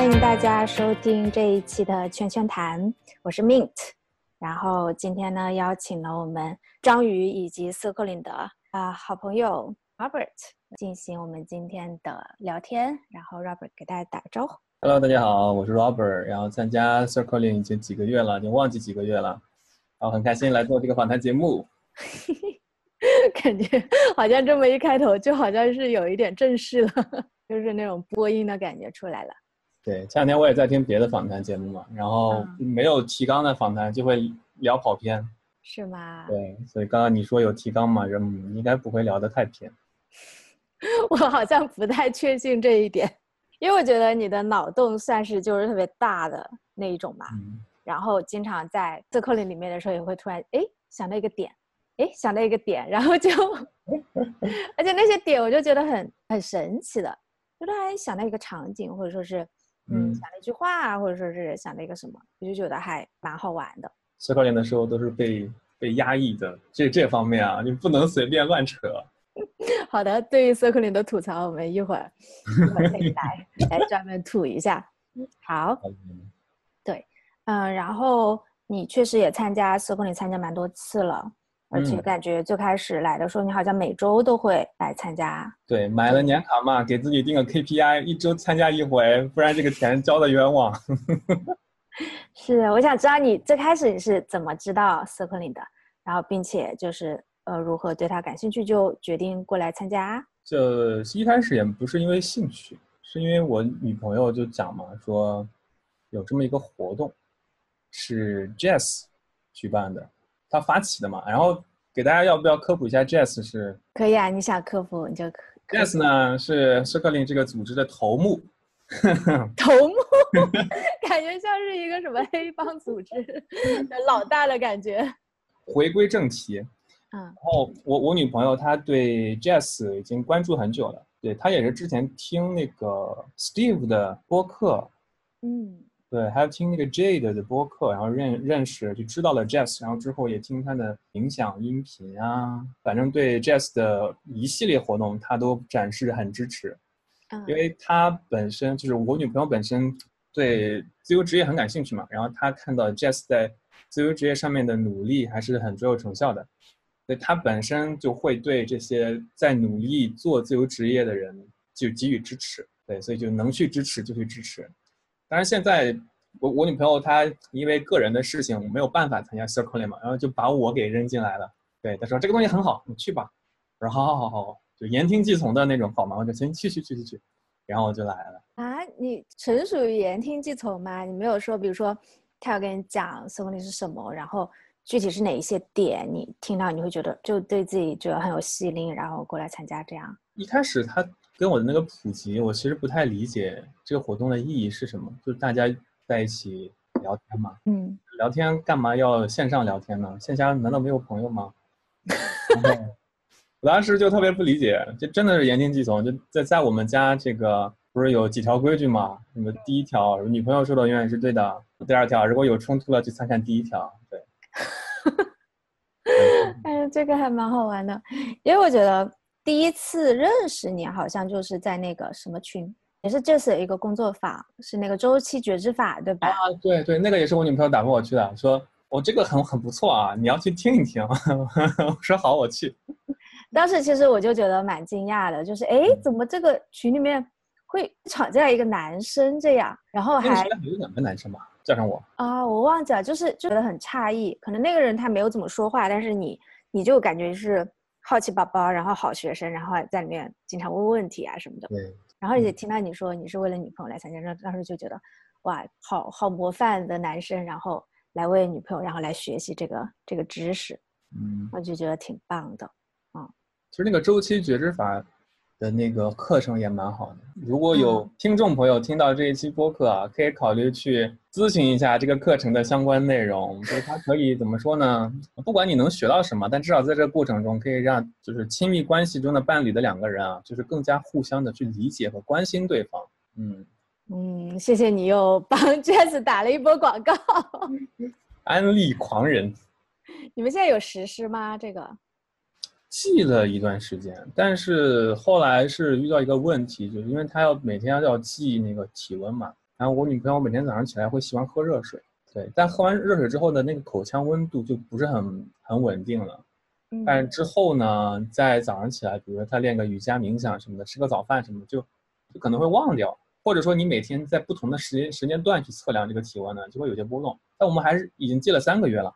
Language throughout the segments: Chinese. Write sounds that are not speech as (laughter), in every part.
欢迎大家收听这一期的圈圈谈，我是 Mint。然后今天呢，邀请了我们章鱼以及斯克林的啊好朋友 Robert 进行我们今天的聊天。然后 Robert 给大家打个招呼。Hello，大家好，我是 Robert，然后参加 Circling 已经几个月了，已经忘记几个月了，然后很开心来做这个访谈节目。(laughs) 感觉好像这么一开头，就好像是有一点正式了，(laughs) 就是那种播音的感觉出来了。对，前两天我也在听别的访谈节目嘛，然后没有提纲的访谈就会聊跑偏，是吗？对，所以刚刚你说有提纲嘛，人应该不会聊得太偏。(laughs) 我好像不太确信这一点，因为我觉得你的脑洞算是就是特别大的那一种吧，嗯，然后经常在 Circling 里面的时候也会突然哎想到一个点。哎，想到一个点，然后就，(laughs) 而且那些点我就觉得很很神奇的，就突然想到一个场景，或者说是，嗯，嗯想了一句话，或者说是想了一个什么，我就觉得还蛮好玩的。区块链的时候都是被被压抑的，这这方面啊，你不能随便乱扯。(laughs) 好的，对于 Circling 的吐槽，我们一会儿一会儿可以来来专门吐一下。好，对，嗯，然后你确实也参加 Circling 参加蛮多次了。而且嗯感觉最开始来的时候，你好像每周都会来参加。对，买了年卡嘛，给自己定个 KPI，一周参加一回，不然这个钱交的冤枉。(laughs) 是，我想知道你最开始你是怎么知道 Circling 的，然后并且就是呃如何对它感兴趣，就决定过来参加。就一开始也不是因为兴趣，是因为我女朋友就讲嘛，说有这么一个活动，是 Jazz 举办的，他发起的嘛。然后给大家要不要科普一下 Jazz 是可以啊，你想科普你就科 Jazz 呢是 Circling 这个组织的头目，(laughs) 头目，(laughs) 感觉像是一个什么黑帮组织的老大的感觉。回归正题，嗯然后我我女朋友她对 Jazz 已经关注很久了，对她也是之前听那个 Steve 的播客，嗯对，还有听那个 Jade 的播客，然后认认识就知道了 Jazz，然后之后也听他的冥想音频啊，反正对 Jazz 的一系列活动他都展示很支持，嗯，因为他本身就是我女朋友本身对自由职业很感兴趣嘛，然后她看到 Jazz 在自由职业上面的努力还是很卓有成效的，所以她本身就会对这些在努力做自由职业的人就给予支持，对，所以就能去支持就去支持。当然，现在我我女朋友她因为个人的事情没有办法参加 Circling 嘛，然后就把我给扔进来了。对，她说这个东西很好，你去吧。我说好好好好，就言听计从的那种，好吗，我就行，去去去去去，然后我就来了。啊，你纯属于言听计从吗？你没有说，比如说他要跟你讲 Circling 是什么，然后具体是哪一些点，你听到你会觉得就对自己觉得很有吸引力，然后过来参加这样。一开始她跟我的那个普及，我其实不太理解这个活动的意义是什么，就是大家在一起聊天嘛，嗯聊天干嘛要线上聊天呢？线下难道没有朋友吗？(laughs) 然后我当时就特别不理解，就真的是言听计从。就在在我们家这个不是有几条规矩吗？什么第一条，女朋友说的永远是对的；第二条，如果有冲突了，就参看第一条。对，(laughs) 哎，这个还蛮好玩的，因为我觉得第一次认识你好像就是在那个什么群，也是这次的一个工作坊，是那个周期觉知法，对吧？啊，对对，那个也是我女朋友打发我去的，说我、这个很很不错啊，你要去听一听。(laughs) 我说好，我去。(laughs) 当时其实我就觉得蛮惊讶的，就是哎，怎么这个群里面会闯进来一个男生这样，然后还有两个男生吧，加上我。啊、我忘记了，就是就觉得很诧异，可能那个人他没有怎么说话，但是你你就感觉是好奇宝宝，然后好学生，然后在里面经常问问题啊什么的。对，然后也听到你说你是为了女朋友来参加，然后当时就觉得哇，好好模范的男生，然后来为女朋友，然后来学习这个这个知识，嗯，我就觉得挺棒的。嗯其实那个周期觉知法的那个课程也蛮好的。如果有嗯听众朋友听到这一期播客啊，可以考虑去咨询一下这个课程的相关内容。就是它可以怎么说呢？不管你能学到什么，但至少在这个过程中，可以让就是亲密关系中的伴侣的两个人啊，就是更加互相的去理解和关心对方。嗯，嗯，谢谢你又帮 Jazz 打了一波广告。安利狂人 (laughs) 你们现在有实施吗？这个？记了一段时间，但是后来是遇到一个问题，就是因为他要每天要记那个体温嘛，然后我女朋友每天早上起来会喜欢喝热水，对，但喝完热水之后呢，那个口腔温度就不是很很稳定了。嗯但之后呢，在早上起来，比如说他练个瑜伽、冥想什么的，吃个早饭什么的，就就可能会忘掉，或者说你每天在不同的时间时间段去测量这个体温呢，就会有些波动。但我们还是已经记了三个月了，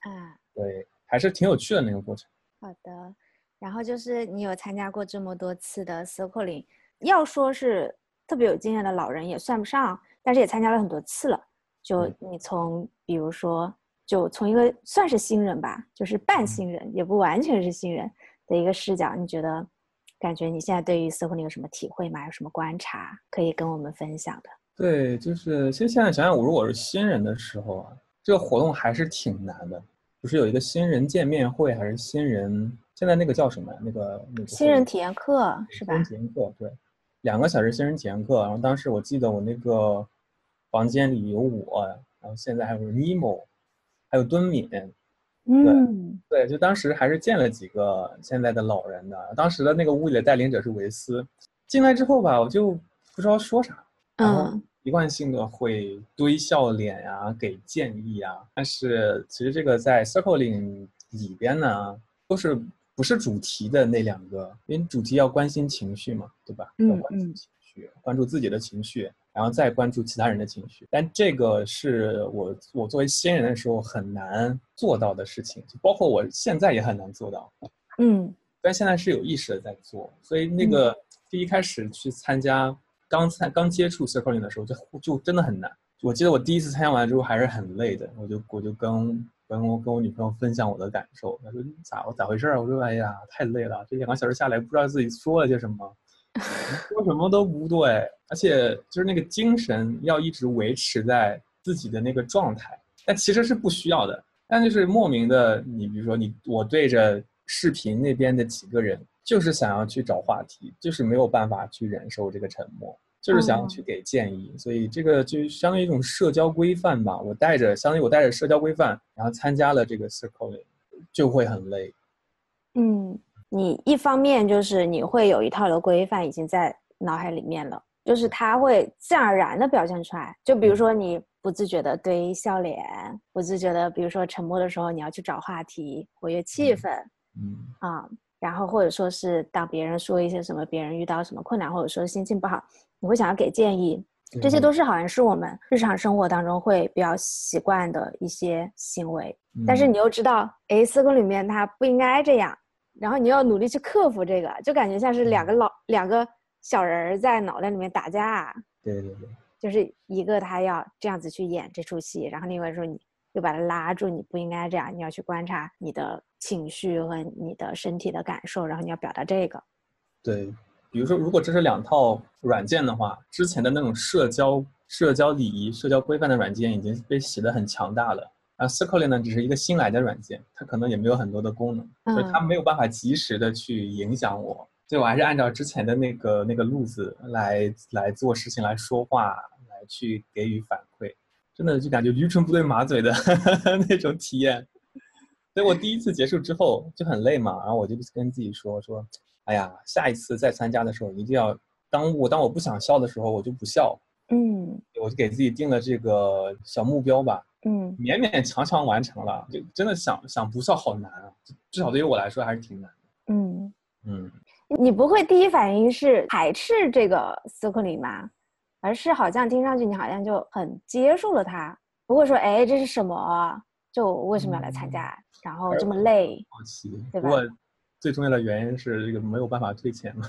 啊，对，还是挺有趣的那个过程。好的。然后就是你有参加过这么多次的 circling，要说是特别有经验的老人也算不上，但是也参加了很多次了。就嗯你从比如说，就从一个算是新人吧，就是半新人，也不完全是新人的一个视角，你觉得感觉你现在对于 circling 有什么体会吗？有什么观察可以跟我们分享的？对，就是其实现在想想，我如果是新人的时候啊，这个活动还是挺难的。不是有一个新人见面会，还是新人？现在那个叫什么呀？那个那个新人体验课是吧新人？体验课，对，两个小时新人体验课。然后当时我记得我那个房间里有我，然后现在还有 Nemo，还有敦敏，嗯对，就当时还是见了几个现在的老人的。当时的那个屋里的带领者是维斯，进来之后吧，我就不知道说啥，嗯习惯性的会堆笑脸啊、给建议啊。但是其实这个在 Circling 里边呢，都是不是主题的那两个，因为主题要关心情绪嘛，对吧？嗯要关心嗯情绪，关注自己的情绪，然后再关注其他人的情绪。但这个是我我作为新人的时候很难做到的事情，就包括我现在也很难做到。嗯但现在是有意识的在做，所以那个第一开始去参加刚参刚接触 circling 的时候，就就真的很难。我记得我第一次参加完之后还是很累的，我就我就跟跟我跟我女朋友分享我的感受，她说咋我咋回事儿？我说哎呀太累了，这两个小时下来不知道自己说了些什么，(laughs) 说什么都不对，而且就是那个精神要一直维持在自己的那个状态，但其实是不需要的。但就是莫名的，你比如说你我对着视频那边的几个人，就是想要去找话题，就是没有办法去忍受这个沉默，就是想要去给建议，所以这个就相当于一种社交规范吧。我带着，相当于我带着社交规范，然后参加了这个 circling，就会很累。嗯，你一方面就是你会有一套的规范已经在脑海里面了，就是它会自然而然的表现出来。就比如说你不自觉的堆笑脸，不自觉的，比如说沉默的时候你要去找话题，活跃气氛嗯啊、然后或者说是当别人说一些什么，别人遇到什么困难，或者说心情不好，你会想要给建议，这些都是好像是我们日常生活当中会比较习惯的一些行为。但是嗯。你又知道，哎，四个里面他不应该这样，然后你要努力去克服这个，就感觉像是两个老两个小人儿在脑袋里面打架，对对对，就是一个他要这样子去演这出戏，然后另外说你又把它拉住，你不应该这样，你要去观察你的情绪和你的身体的感受，然后你要表达这个。对，比如说，如果这是两套软件的话，之前的那种社交、社交礼仪、社交规范的软件已经被洗得很强大了。而 Circling 呢，只是一个新来的软件，它可能也没有很多的功能，所以它嗯没有办法及时的去影响我。所以我还是按照之前的那个那个路子来来做事情、来说话、来去给予反馈，真的就感觉驴唇不对马嘴的 (laughs) 那种体验。所以我第一次结束之后就很累嘛，然后我就跟自己说说，哎呀，下一次再参加的时候一定要，当我当我不想笑的时候，我就不笑，嗯我就给自己定了这个小目标吧，嗯勉勉强强完成了，就真的想想不笑好难啊，至少对于我来说还是挺难的。嗯，嗯，你不会第一反应是排斥这个 circling 吗？而是好像听上去你好像就很接受了它，不会说哎这是什么，就我为什么要来参加，然后这么累。好奇。对吧不过最重要的原因是这个没有办法退钱嘛，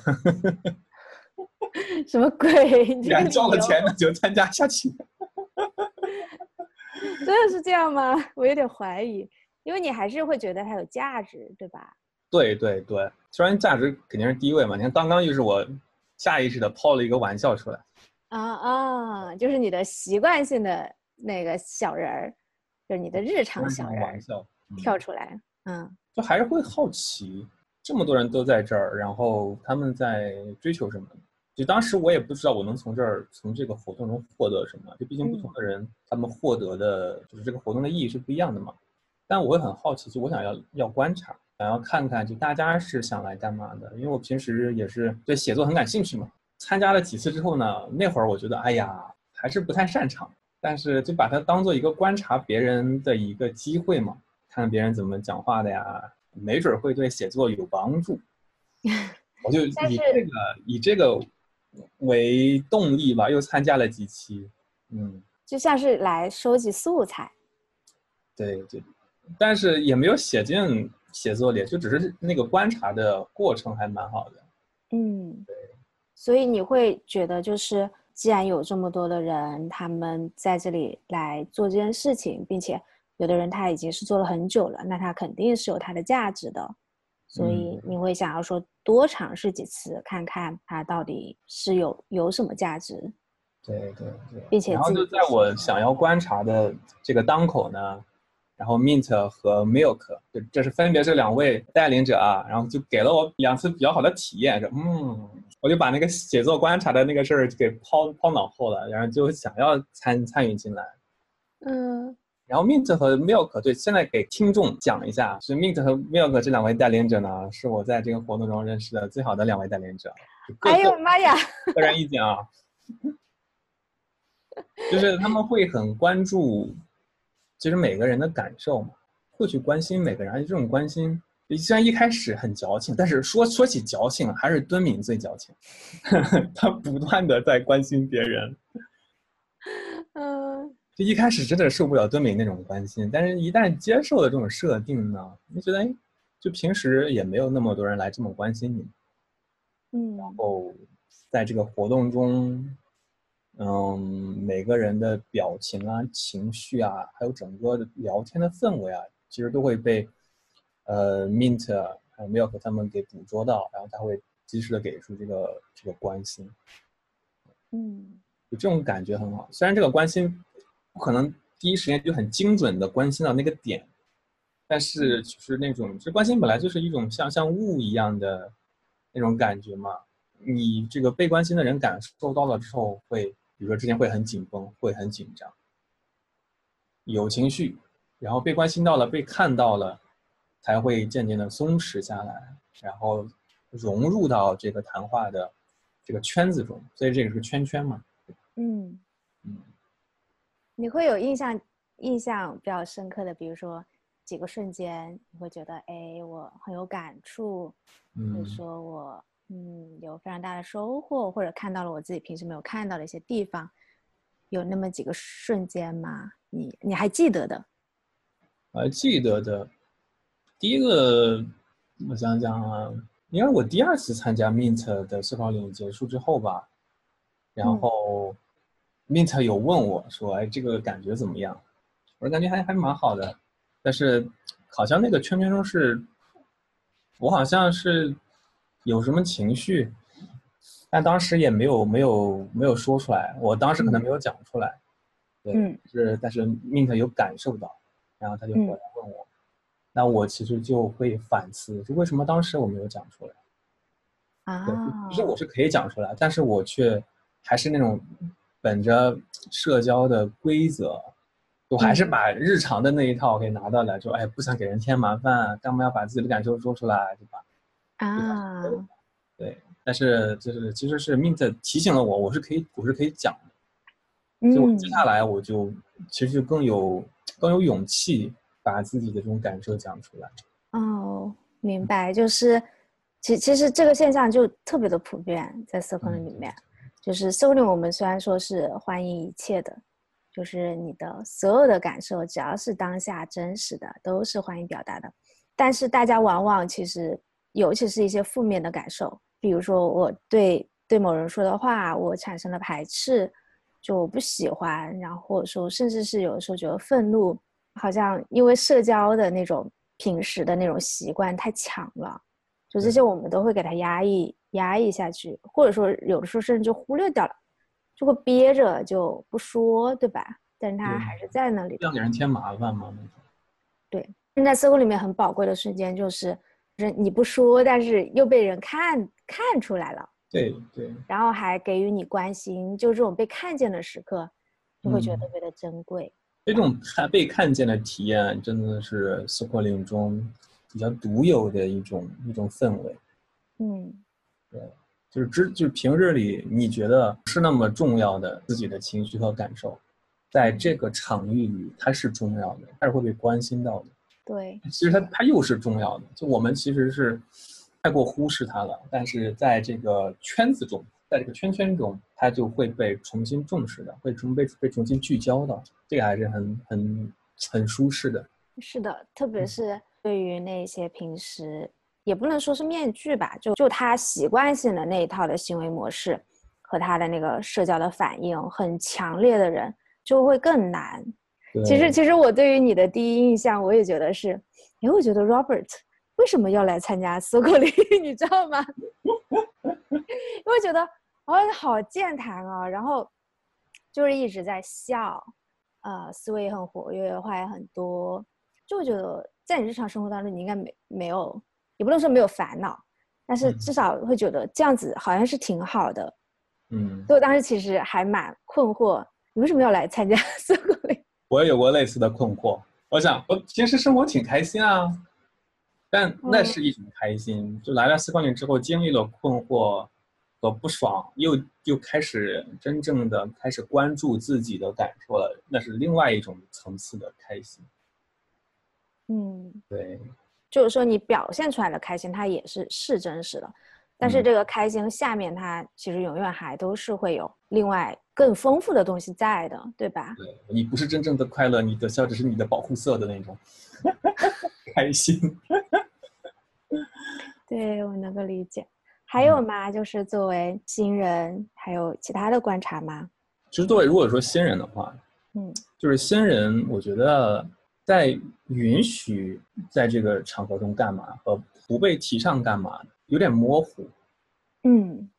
(laughs) 什么鬼？(laughs) 你既然交了钱，那 (laughs) 就参加下去。真的是这样吗？我有点怀疑，因为你还是会觉得它有价值，对吧？对对对，虽然价值肯定是第一位嘛，你看刚刚就是我下意识的抛了一个玩笑出来。啊啊，就是你的习惯性的那个小人儿，就是你的日常小人儿玩笑，嗯跳出来，嗯就还是会好奇，这么多人都在这儿，然后他们在追求什么？就当时我也不知道我能从这儿从这个活动中获得什么，就毕竟不同的人、他们获得的就是这个活动的意义是不一样的嘛。但我会很好奇，就我想要要观察，想要看看就大家是想来干嘛的，因为我平时也是对写作很感兴趣嘛。参加了几次之后呢，那会儿我觉得，哎呀，还是不太擅长，但是就把它当做一个观察别人的一个机会嘛，看别人怎么讲话的呀，没准会对写作有帮助。(laughs) 我就以这个以这个为动力吧，又参加了几期，嗯，就像是来收集素材。对对，但是也没有写进写作里，就只是那个观察的过程还蛮好的。嗯，对。所以你会觉得，就是既然有这么多的人，他们在这里来做这件事情，并且有的人他已经是做了很久了，那他肯定是有他的价值的。所以你会想要说多尝试几次，看看它到底是有有什么价值。对对对，并且然后就在我想要观察的这个当口呢。然后 Mint 和 Milk，就这是分别是两位带领者啊，然后就给了我两次比较好的体验，说嗯，我就把那个写作观察的那个事儿给抛抛脑后了，然后就想要参参与进来，嗯，然后 Mint 和 Milk，对，现在给听众讲一下，是 Mint 和 Milk 这两位带领者呢，是我在这个活动中认识的最好的两位带领者。哎呦妈呀！个人意见啊，就是他们会很关注。就是每个人的感受嘛，会去关心每个人，而且这种关心，虽然一开始很矫情，但是说说起矫情，还是敦敏最矫情，(laughs) 他不断的在关心别人。(laughs) 嗯，就一开始真的受不了敦敏那种关心，但是一旦接受了这种设定呢，你觉得哎，就平时也没有那么多人来这么关心你，嗯，然后在这个活动中。嗯，每个人的表情啊、情绪啊，还有整个的聊天的氛围啊，其实都会被呃 Mint 还有 Milk 他们给捕捉到，然后他会及时的给出这个这个关心。嗯，就这种感觉很好。虽然这个关心不可能第一时间就很精准的关心到那个点，但是就是那种，这关心本来就是一种像像雾一样的那种感觉嘛。你这个被关心的人感受到了之后会。比如说之前会很紧绷，会很紧张，有情绪，然后被关心到了，被看到了，才会渐渐的松弛下来，然后融入到这个谈话的这个圈子中。所以这个是个圈圈嘛？嗯嗯。你会有印象印象比较深刻的，比如说几个瞬间，你会觉得哎，我很有感触，或者说我。嗯，有非常大的收获，或者看到了我自己平时没有看到的一些地方，有那么几个瞬间吗？你你还记得的？还记得的，第一个，我想想啊，应该我第二次参加 Mint 的思考领结束之后吧，然后 Mint 有问我说：“哎，这个感觉怎么样？”我说：“感觉还还蛮好的，但是好像那个圈圈中是，我好像是。”有什么情绪，但当时也没有没有没有说出来，我当时可能没有讲出来，对，是但是 Mint 有感受到，然后他就回来那我其实就会反思，就为什么当时我没有讲出来，啊，其实我是可以讲出来，但是我却还是那种本着社交的规则，我还是把日常的那一套给拿到了，就哎不想给人添麻烦，干嘛要把自己的感受说出来，对吧？啊，对，但是就是其实是 Mint 提醒了我，我是可以，我是可以讲的，所以我接下来我就其实就更有更有勇气把自己的这种感受讲出来。哦，明白，就是其其实这个现象就特别的普遍在 Circle 里面，就是 Circle 我们虽然说是欢迎一切的，就是你的所有的感受，只要是当下真实的，都是欢迎表达的，但是大家往往其实。尤其是一些负面的感受，比如说我对对某人说的话，我产生了排斥，就我不喜欢，然后或者说甚至是有的时候觉得愤怒，好像因为社交的那种平时的那种习惯太强了，就这些我们都会给他压抑压抑下去，或者说有的时候甚至就忽略掉了，就会憋着就不说，对吧？但是他还是在那里，这样给人添麻烦吗？对，在搜狐里面很宝贵的瞬间就是。人你不说，但是又被人看看出来了，对对，然后还给予你关心，就这种被看见的时刻，就会觉得特别的珍贵。这种看被看见的体验，真的是斯破林中比较独有的一种一种氛围。嗯，对，就是之就是平日里你觉得不是那么重要的自己的情绪和感受，在这个场域里它是重要的，它是会被关心到的。对，其实它它又是重要的，就我们其实是太过忽视它了，但是在这个圈子中，在这个圈圈中，它就会被重新重视的，会重被被重新聚焦的，这个还是很很很舒适的。是的，特别是对于那些平时也不能说是面具吧，就就他习惯性的那一套的行为模式和他的那个社交的反应很强烈的人，就会更难。其实，其实我对于你的第一印象，我也觉得是，哎，我觉得 Robert 为什么要来参加 Circle (laughs) 你知道吗？(laughs) 因为觉得哦，好健谈啊，然后就是一直在笑，呃，思维也很活跃，话也很多，就会觉得在你日常生活当中，你应该没没有，也不能说没有烦恼，但是至少会觉得这样子好像是挺好的，嗯。所以我当时其实还蛮困惑，你为什么要来参加 (laughs) Circle？我也有过类似的困惑。我想，我平时生活挺开心啊，但那是一种开心。就来了四光年之后，经历了困惑和不爽，又又开始真正的开始关注自己的感受了，那是另外一种层次的开心。嗯，对，就是说你表现出来的开心，它也是是真实的。但是这个开心下面，它其实永远还都是会有另外更丰富的东西在的，对吧？对你不是真正的快乐，你的笑只是你的保护色的那种 (laughs) 开心。(laughs) 对我能够理解。还有吗？就是作为新人，还有其他的观察吗？其实作为如果说新人的话，嗯，就是新人，我觉得在允许在这个场合中干嘛和不被提倡干嘛。有点模糊，嗯，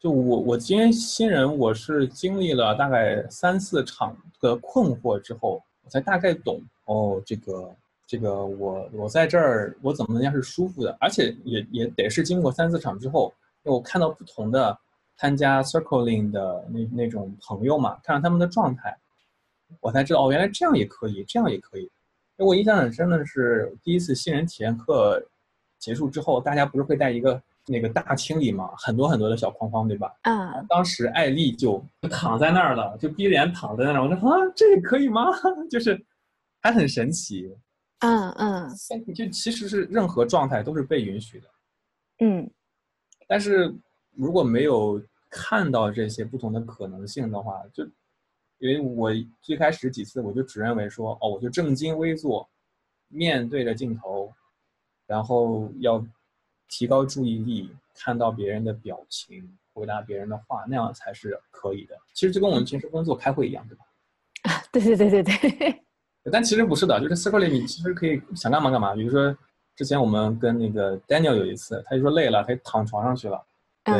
就我我今天新人，我是经历了大概三四场的困惑之后，我才大概懂哦，这个这个我我在这儿我怎么能样是舒服的，而且也也得是经过三四场之后，我看到不同的参加 circling 的那那种朋友嘛，看到他们的状态，我才知道哦，原来这样也可以，这样也可以。我印象很深的是第一次新人体验课。结束之后，大家不是会带一个那个大清理嘛？很多很多的小框框，对吧？嗯。当时艾丽就躺在那儿了，就逼脸躺在那儿。我说啊，这也可以吗？(laughs) 就是还很神奇。嗯嗯。就其实是任何状态都是被允许的。嗯。但是如果没有看到这些不同的可能性的话，就因为我最开始几次我就只认为说，哦，我就正襟危坐，面对着镜头。然后要提高注意力，看到别人的表情，回答别人的话，那样才是可以的。其实就跟我们平时工作开会一样，对吧？(laughs) 啊，对对对对对。但其实不是的，就是 circle 里你其实可以想干嘛干嘛。比如说之前我们跟那个 Daniel 有一次，他就说累了，他躺床上去了。对。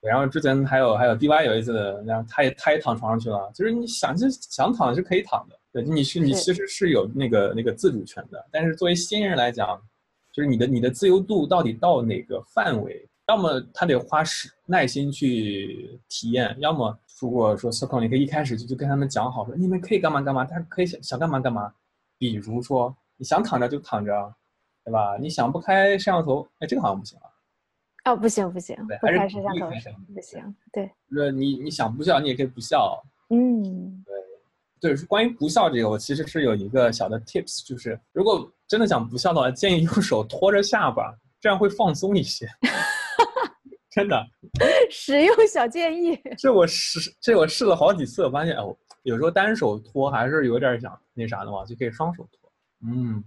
然后之前还有还有 DY 有一次，然后他也他也躺床上去了。就是你想就想躺是可以躺的。对，你是你其实是有那个那个自主权的。但是作为新人来讲，就是你的你的自由度到底到哪个范围？要么他得花时耐心去体验，要么如果说 circle，你可以一开始就就跟他们讲好，说你们可以干嘛干嘛，他可以想想干嘛干嘛。比如说你想躺着就躺着，对吧？你想不开摄像头，哎，这个好像不行啊。哦，不行不行，不开摄像头不行。对，呃，你你想不笑，你也可以不笑。嗯，对。对，关于不笑这个，我其实是有一个小的 tips，就是如果真的想不笑的话，建议用手托着下巴，这样会放松一些。(laughs) 真的，(laughs) 实用小建议。这我试，这我试了好几次，我发现哦，有时候单手托还是有点想那啥的话，就可以双手托。嗯，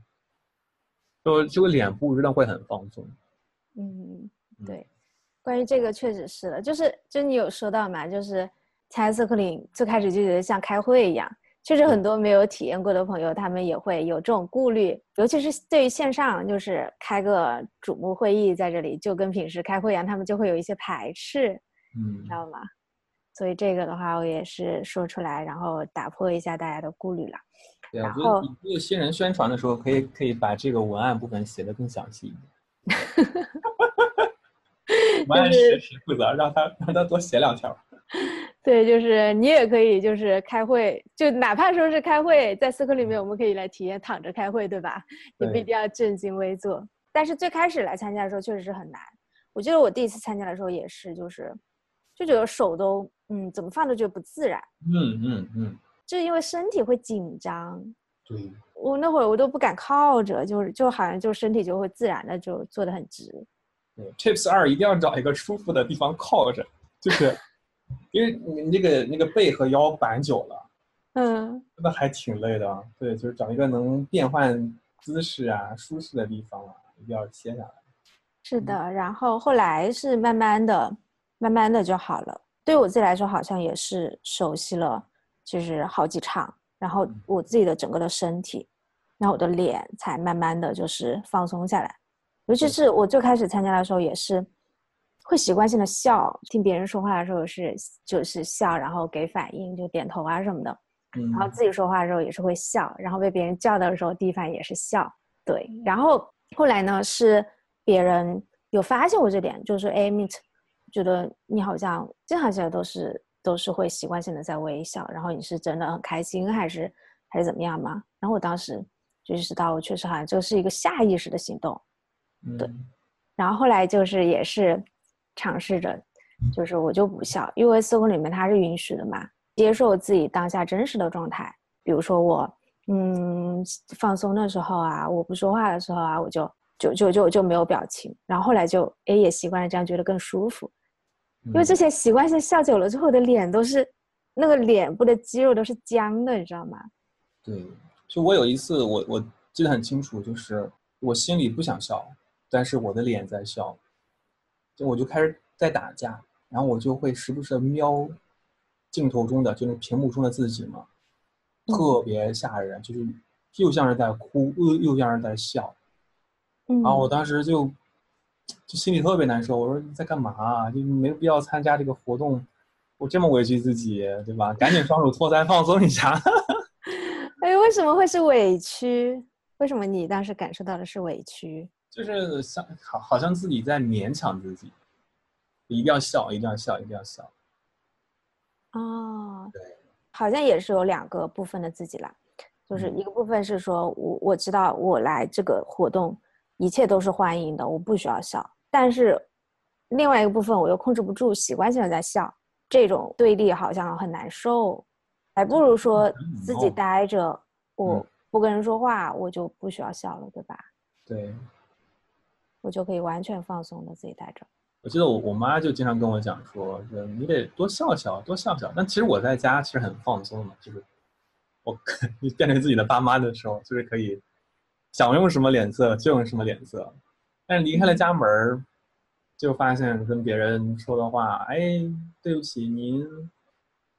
就这个脸部真的会很放松。嗯，对，关于这个确实是的，就是就你有说到嘛，就是猜测克林最开始就觉得像开会一样。确实很多没有体验过的朋友，他们也会有这种顾虑，尤其是对于线上，就是开个瞩目会议在这里，就跟平时开会一样，他们就会有一些排斥，嗯，知道吗？所以这个的话，我也是说出来，然后打破一下大家的顾虑了。对啊，我觉得你做新人宣传的时候，可以可以把这个文案部分写的更详细一点。(laughs) 文案谁谁负责，让他让他多写两条。(laughs) 对，就是你也可以，就是开会，就哪怕说是开会，在思科里面，我们可以来体验躺着开会，对吧？也不一定要正襟危坐。但是最开始来参加的时候，确实是很难。我记得我第一次参加的时候也是，就是就觉得手都嗯怎么放都觉得不自然，嗯嗯嗯，就是因为身体会紧张。对，我那会儿我都不敢靠着，就是就好像就身体就会自然的就坐得很直。对，Tips 二一定要找一个舒服的地方靠着，就是因为你那个那个背和腰板久了，嗯，真的还挺累的。对，就是找一个能变换姿势啊、舒适的地方啊，一定要歇下来。是的。然后后来是慢慢的、慢慢的就好了。对我自己来说，好像也是熟悉了，就是好几场，然后我自己的整个的身体，然后我的脸才慢慢的就是放松下来。尤其是我最开始参加的时候，也是会习惯性的笑，听别人说话的时候是就是笑，然后给反应，就点头啊什么的。嗯，然后自己说话的时候也是会笑，然后被别人叫的时候，第一反应也是笑。对，然后后来呢是别人有发现我这点，就是说，哎，Meet，觉得你好像经常起来都是都是会习惯性的在微笑，然后你是真的很开心还是还是怎么样吗？然后我当时就意识到，我确实好像这是一个下意识的行动。对嗯然后后来就是也是尝试着，就是我就不笑，因为 circle 里面它是允许的嘛，接受自己当下真实的状态。比如说我，嗯，放松的时候啊，我不说话的时候啊，我就就就就就没有表情。然后后来就哎也习惯了这样，觉得更舒服。因为之前习惯性笑久了之后，我的脸都是那个脸部的肌肉都是僵的，你知道吗？对，就我有一次，我我记得很清楚，就是我心里不想笑，但是我的脸在笑，就我就开始在打架，然后我就会时不时的瞄镜头中的，就是屏幕中的自己嘛，特别吓人，就是又像是在哭，又又像是在笑，嗯，然后我当时就就心里特别难受，我说你在干嘛啊？就没有必要参加这个活动，我这么委屈自己，对吧？赶紧双手托腮放松一下。(laughs) 哎，为什么会是委屈？为什么你当时感受到的是委屈？就是像好，好像自己在勉强自己，一定要笑，一定要笑，一定要笑。哦，对，好像也是有两个部分的自己啦，就是一个部分是说我我知道我来这个活动，一切都是欢迎的，我不需要笑，但是另外一个部分我又控制不住，习惯性的在笑，这种对立好像很难受，还不如说自己哦待着，我嗯。不跟人说话，我就不需要笑了，对吧？对，我就可以完全放松的自己待着。我记得我我妈就经常跟我讲说，说你得多笑笑，多笑笑。但其实我在家其实很放松的，就是我变成 (laughs) 自己的爸妈的时候，就是可以想用什么脸色就用什么脸色。但是离开了家门儿，就发现跟别人说的话，哎，对不起您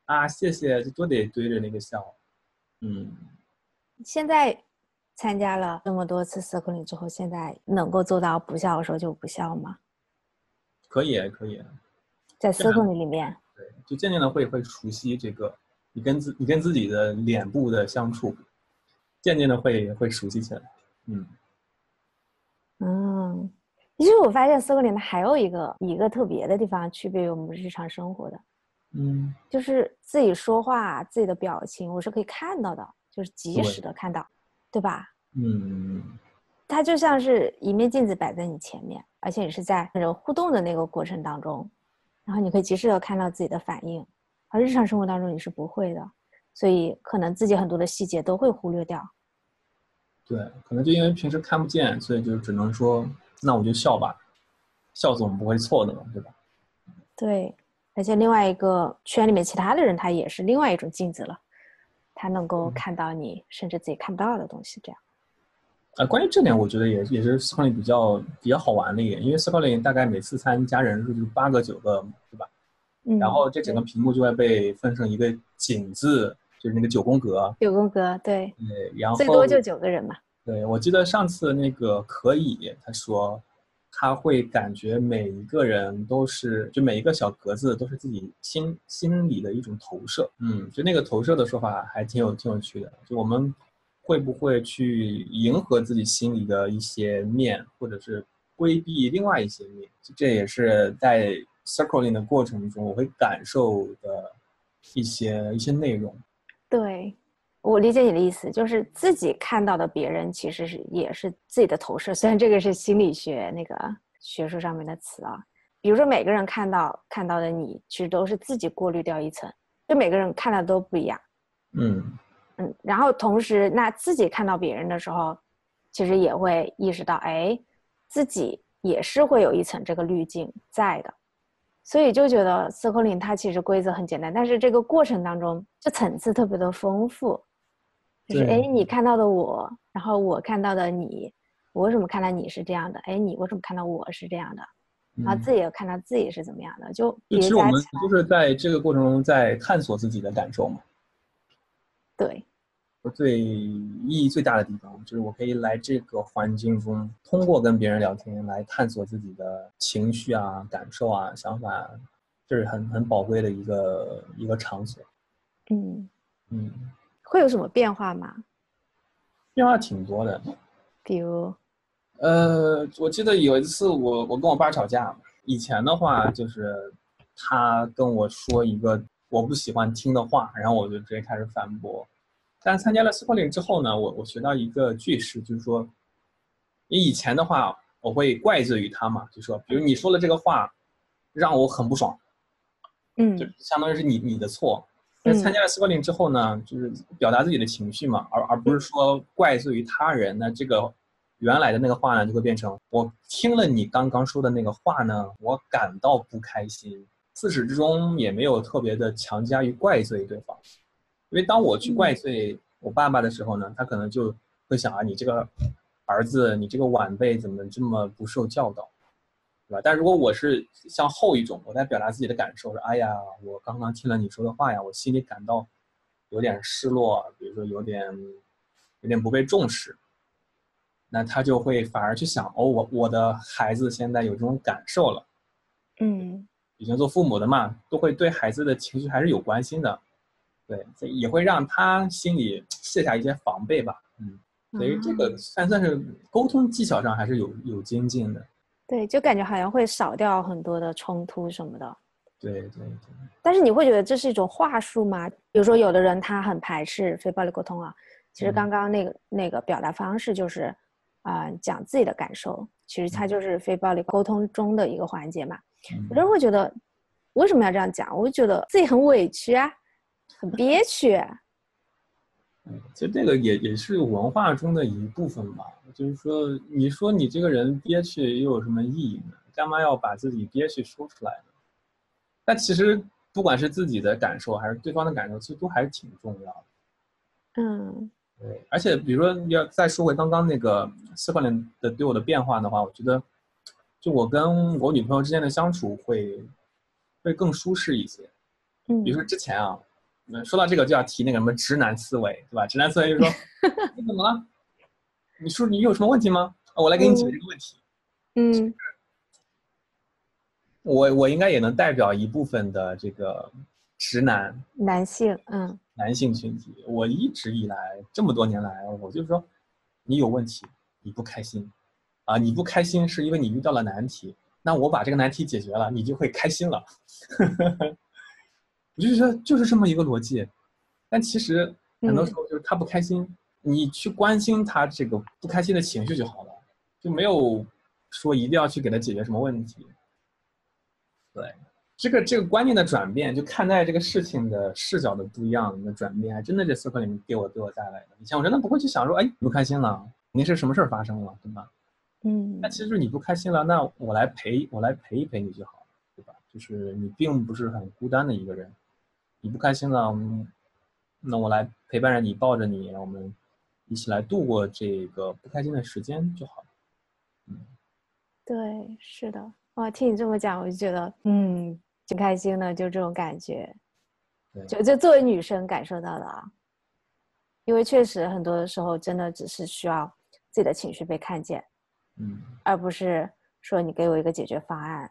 啊，谢谢，就都得堆着那个笑。嗯，现在参加了这么多次 circling 之后，现在能够做到不笑的时候就不笑吗？可以，可以。在这样 circling 里面，对，就渐渐的会会熟悉这个，你跟自你跟自己的脸部的相处，渐渐的会会熟悉起来。嗯，嗯，其实我发现 circling 里面还有一个一个特别的地方，区别于我们日常生活的，嗯，就是自己说话自己的表情，我是可以看到的，就是及时的看到，对吧？嗯，它就像是一面镜子摆在你前面，而且你是在那种互动的那个过程当中，然后你可以及时的看到自己的反应，而日常生活当中你是不会的，所以可能自己很多的细节都会忽略掉。对，可能就因为平时看不见，所以就只能说，那我就笑吧，笑总不会错的嘛，对吧？对，而且另外一个圈里面其他的人，他也是另外一种镜子了，他能够看到你甚至自己看不到的东西，这样。呃，关于这点，我觉得也也是 l i n 比较比较好玩的一点，因为 l i n 大概每次参加人数就是八个九个，对吧？嗯，然后这整个屏幕就会被分成一个井字，就是那个九宫格，九宫格，对，对，然后最多就九个人嘛。对，我记得上次那个可以，他说他会感觉每一个人都是，就每一个小格子都是自己心心里的一种投射。嗯，就那个投射的说法还挺有挺有趣的。就我们会不会去迎合自己心里的一些面，或者是规避另外一些面？这也是在 circling 的过程中我会感受的一些一些内容。对，我理解你的意思，就是自己看到的别人其实是也是自己的投射，虽然这个是心理学那个学术上面的词啊，比如说每个人看到看到的你，其实都是自己过滤掉一层，就每个人看的都不一样。嗯嗯，然后同时，那自己看到别人的时候，其实也会意识到，哎，自己也是会有一层这个滤镜在的，所以就觉得 circling 它其实规则很简单，但是这个过程当中，就层次特别的丰富，就是哎，你看到的我，然后我看到的你，我为什么看到你是这样的？哎，你为什么看到我是这样的？然后自己也看到自己是怎么样的？就其实我们就是在这个过程中在探索自己的感受嘛。对，最意义最大的地方就是我可以来这个环境中，通过跟别人聊天来探索自己的情绪啊、感受啊、想法，这是很很宝贵的一个一个场所。嗯嗯，会有什么变化吗？变化挺多的，比如，呃，我记得有一次我我跟我爸吵架，以前的话就是他跟我说一个。我不喜欢听的话，然后我就直接开始反驳。但参加了 circling 之后呢，我我学到一个句式，就是说，你以前的话我会怪罪于他嘛，就说，比如你说了这个话，让我很不爽，嗯，就相当于是你你的错。那参加了 circling 之后呢，就是表达自己的情绪嘛，而而不是说怪罪于他人。那这个原来的那个话呢，就会变成我听了你刚刚说的那个话呢，我感到不开心。自始至终也没有特别的强加于怪罪对方，因为当我去怪罪我爸爸的时候呢，他可能就会想啊，你这个儿子，你这个晚辈怎么这么不受教导，对吧？但如果我是像后一种，我在表达自己的感受，说哎呀，我刚刚听了你说的话呀，我心里感到有点失落，比如说有点有点不被重视，那他就会反而去想，哦，我我的孩子现在有这种感受了，嗯。以前做父母的嘛，都会对孩子的情绪还是有关心的，对，也会让他心里卸下一些防备吧，嗯，所以这个算算是沟通技巧上还是有有精进的，对，就感觉好像会少掉很多的冲突什么的，对对对。但是你会觉得这是一种话术吗？比如说有的人他很排斥非暴力沟通啊，其实刚刚那个那个表达方式就是，啊，讲自己的感受，其实它就是非暴力沟通中的一个环节嘛。有人会觉得，为什么要这样讲？我就觉得自己很委屈啊，很憋屈。嗯，其实这个也也是文化中的一部分吧。就是说，你说你这个人憋屈又有什么意义呢？干嘛要把自己憋屈说出来呢？但其实，不管是自己的感受还是对方的感受，其实都还是挺重要的。嗯，对。而且，比如说要再说回刚刚那个四块年的对我的变化的话，我觉得。就我跟我女朋友之间的相处会，会更舒适一些。嗯，比如说之前啊，说到这个就要提那个什么直男思维，对吧？直男思维就是说，(laughs) 你怎么了？你说你有什么问题吗？我来给你解决这个问题。嗯，我我应该也能代表一部分的这个直男男性，嗯，男性群体。我一直以来这么多年来，我就说，你有问题，你不开心。啊，你不开心是因为你遇到了难题，那我把这个难题解决了，你就会开心了。(laughs) 我就说就是这么一个逻辑，但其实很多时候就是他不开心，你去关心他这个不开心的情绪就好了，就没有说一定要去给他解决什么问题。对，这个这个观念的转变，就看待这个事情的视角的不一样的转变，还真的这四课里面给我给我带来的。以前我真的不会去想说，哎，不开心了，肯定是什么事儿发生了，对吧？嗯，那其实你不开心了，那我来陪，我来陪一陪你就好了，对吧？就是你并不是很孤单的一个人，你不开心了，那我来陪伴着你，抱着你，让我们一起来度过这个不开心的时间就好了。嗯，对，是的，哇，听你这么讲，我就觉得，嗯，挺开心的，就这种感觉，就就作为女生感受到的啊，因为确实很多的时候，真的只是需要自己的情绪被看见。嗯，而不是说你给我一个解决方案，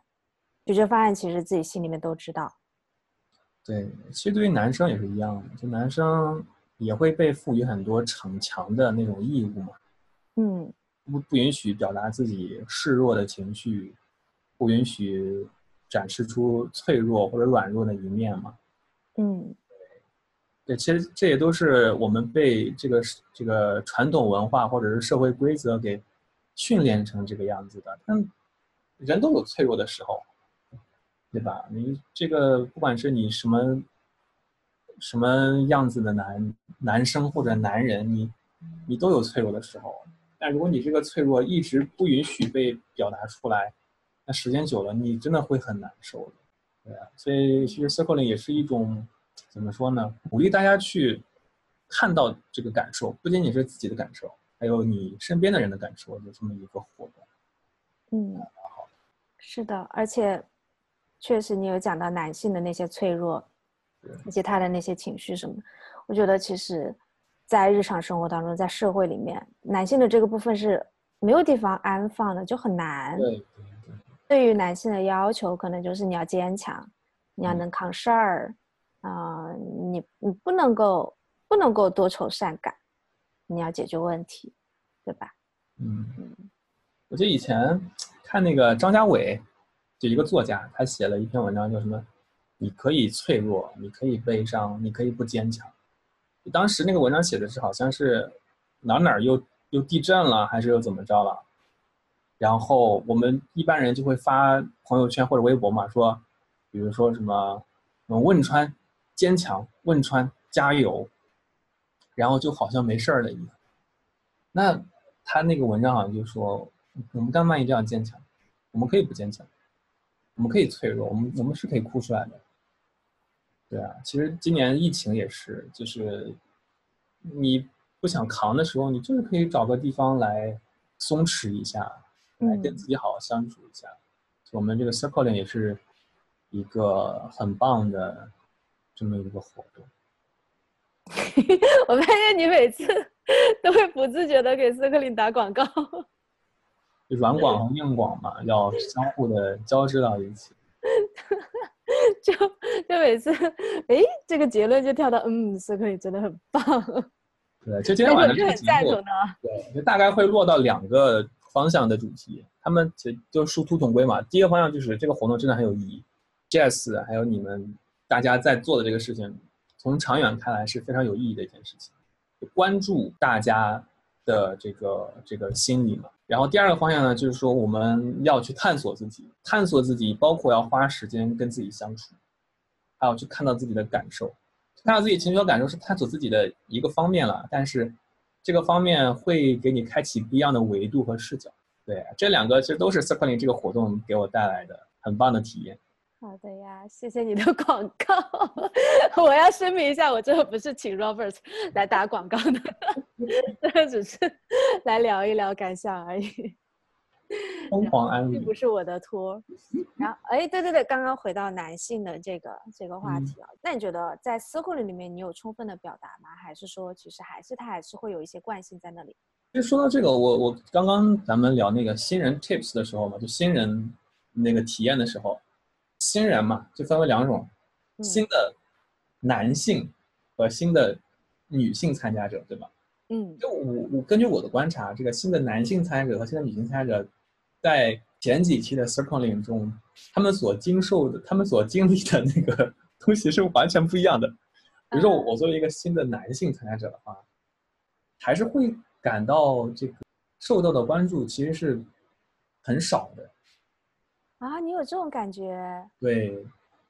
解决方案其实自己心里面都知道。对，其实对于男生也是一样的，就男生也会被赋予很多逞强的那种义务嘛。嗯，不不允许表达自己示弱的情绪，不允许展示出脆弱或者软弱的一面嘛。嗯，对，其实这也都是我们被这个这个传统文化或者是社会规则给。训练成这个样子的，但人都有脆弱的时候，对吧？你这个不管是你什么什么样子的男男生或者男人，你你都有脆弱的时候。但如果你这个脆弱一直不允许被表达出来，那时间久了，你真的会很难受的。对啊，所以其实 circling 也是一种怎么说呢？鼓励大家去看到这个感受，不仅仅是自己的感受，还有你身边的人的感受有这么一个活动。嗯，好是的，而且确实你有讲到男性的那些脆弱，以及他的那些情绪什么，我觉得其实。在日常生活当中，在社会里面，男性的这个部分是没有地方安放的，就很难。对对对。对于男性的要求，可能就是你要坚强，你要能扛事儿，啊，你你不能够不能够多愁善感，你要解决问题，对吧？嗯嗯。我记得以前看那个张家伟，就一个作家，他写了一篇文章，叫什么？你可以脆弱，你可以悲伤，你可以不坚强。当时那个文章写的是，好像是哪哪又又地震了，还是又怎么着了？然后我们一般人就会发朋友圈或者微博嘛，说，比如说什么，嗯，汶川坚强，汶川加油，然后就好像没事儿了一样。那他那个文章好像就说，我们干嘛一定要坚强？我们可以不坚强，我们可以脆弱，我们我们是可以哭出来的。对啊，其实今年疫情也是，就是你不想扛的时候，你就是可以找个地方来松弛一下，来跟自己好好相处一下。我们这个 circling 也是一个很棒的这么一个活动。(laughs) 我发现你每次 (laughs) 都会不自觉的给 circling 打广告。软广和硬广嘛，要相互的交织到一起。(laughs) 就就每次，哎，这个结论就跳到，嗯，斯科里真的很棒。(laughs) 对，就今天晚上这个节目，对，就大概会落到两个方向的主题，他们其实就殊途同归嘛。第一个方向就是这个活动真的很有意义，Jazz 还有你们大家在做的这个事情，从长远看来是非常有意义的一件事情，关注大家的这个这个心理嘛。然后第二个方向呢，就是说我们要去探索自己，探索自己，包括要花时间跟自己相处，还有去看到自己的感受，看到自己情绪和感受是探索自己的一个方面了。但是，这个方面会给你开启不一样的维度和视角。对，这两个其实都是 Circling 这个活动给我带来的很棒的体验。好的呀，谢谢你的广告。(laughs) 我要声明一下，我这个不是请 Robert 来打广告的，这 (laughs) 个只是来聊一聊感想而已。疯狂安利，并不是我的托。然后，哎，对对对，刚刚回到男性的这个这个话题啊，那你觉得在 Circle 里面，你有充分的表达吗？还是说，其实还是他还是会有一些惯性在那里？其实说到这个，我我刚刚咱们聊那个新人 Tips 的时候嘛，就新人那个体验的时候。新人嘛，就分为两种，新的男性和新的女性参加者，对吧？嗯，就我我根据我的观察，这个新的男性参加者和新的女性参加者，在前几期的 circling 中，他们所经受的、他们所经历的那个东西是完全不一样的。比如说，我作为一个新的男性参加者的话，还是会感到这个受到的关注其实是很少的。啊，你有这种感觉？对，